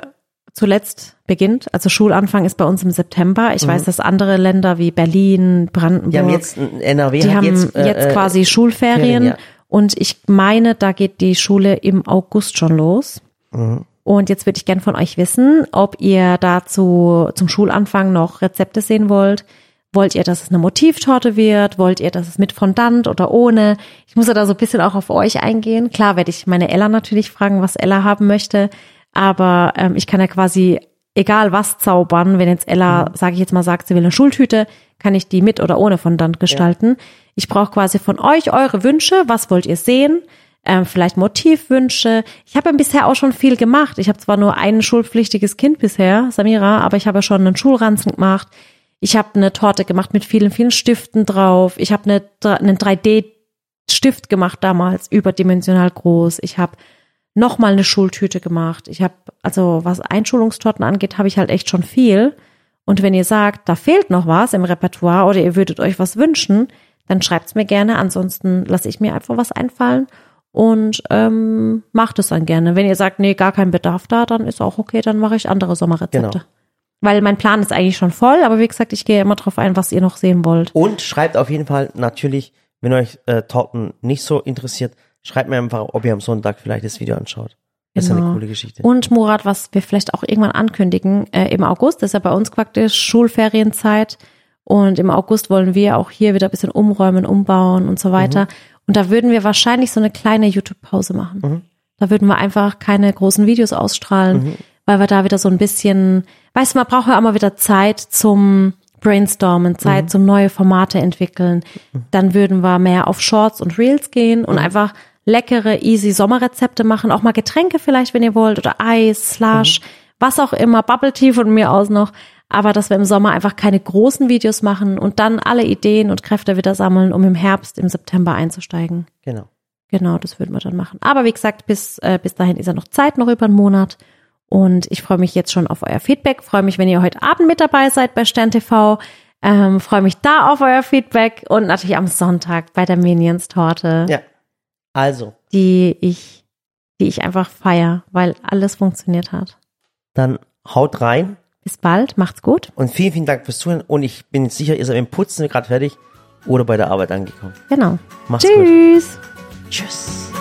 zuletzt beginnt. Also Schulanfang ist bei uns im September. Ich weiß, dass andere Länder wie Berlin, Brandenburg, Mhm. Die haben jetzt, NRW die haben jetzt, jetzt, äh, quasi Schulferien Ferien, ja. Und ich meine, da geht die Schule im August schon los. Mhm. Und jetzt würde ich gern von euch wissen, ob ihr dazu zum Schulanfang noch Rezepte sehen wollt. Wollt ihr, dass es eine Motivtorte wird? Wollt ihr, dass es mit Fondant oder ohne? Ich muss ja da so ein bisschen auch auf euch eingehen. Klar werde ich meine Ella natürlich fragen, was Ella haben möchte. Aber ähm, ich kann ja quasi egal was zaubern. Wenn jetzt Ella, sage ich jetzt mal, sagt, sie will eine Schultüte, kann ich die mit oder ohne Fondant gestalten. Ich brauche quasi von euch eure Wünsche. Was wollt ihr sehen? Ähm, vielleicht Motivwünsche. Ich habe ja bisher auch schon viel gemacht. Ich habe zwar nur ein schulpflichtiges Kind bisher, Samira, aber ich habe ja schon einen Schulranzen gemacht. Ich habe eine Torte gemacht mit vielen, vielen Stiften drauf. Ich habe eine, einen 3D-Stift gemacht damals, überdimensional groß. Ich habe nochmal eine Schultüte gemacht. Ich habe, also was Einschulungstorten angeht, habe ich halt echt schon viel. Und wenn ihr sagt, da fehlt noch was im Repertoire oder ihr würdet euch was wünschen, dann schreibt's mir gerne. Ansonsten lasse ich mir einfach was einfallen und ähm, macht es dann gerne. Wenn ihr sagt, nee, gar kein Bedarf da, dann ist auch okay, dann mache ich andere Sommerrezepte. Genau. Weil mein Plan ist eigentlich schon voll, aber wie gesagt, ich gehe immer drauf ein, was ihr noch sehen wollt. Und schreibt auf jeden Fall natürlich, wenn euch äh, Torten nicht so interessiert, schreibt mir einfach, ob ihr am Sonntag vielleicht das Video anschaut. Das ist Genau. eine coole Geschichte. Und Murat, was wir vielleicht auch irgendwann ankündigen, äh, im August ist ja bei uns praktisch Schulferienzeit und im August wollen wir auch hier wieder ein bisschen umräumen, umbauen und so weiter. Und da würden wir wahrscheinlich so eine kleine YouTube-Pause machen. Da würden wir einfach keine großen Videos ausstrahlen, weil wir da wieder so ein bisschen, weißt du, man braucht ja mal wieder Zeit zum Brainstormen, Zeit zum neue Formate entwickeln. Dann würden wir mehr auf Shorts und Reels gehen und einfach leckere, easy Sommerrezepte machen, auch mal Getränke vielleicht, wenn ihr wollt, oder Eis, Slush, was auch immer, Bubble Tea von mir aus noch. Aber dass wir im Sommer einfach keine großen Videos machen und dann alle Ideen und Kräfte wieder sammeln, um im Herbst, im September einzusteigen. Genau. Genau, das würden wir dann machen. Aber wie gesagt, bis, äh, bis dahin ist ja noch Zeit, noch über einen Monat. Und ich freue mich jetzt schon auf euer Feedback. Freue mich, wenn ihr heute Abend mit dabei seid bei Stern TV. Ähm, freue mich da auf euer Feedback und natürlich am Sonntag bei der Minions Torte, Ja. Also, die ich, die ich einfach feier, weil alles funktioniert hat. dann haut rein Bis bald, macht's gut. und vielen, vielen Dank fürs Zuhören und ich bin sicher, ihr seid dem Putzen gerade fertig oder bei der Arbeit angekommen. Genau. Macht's gut. Tschüss. Tschüss.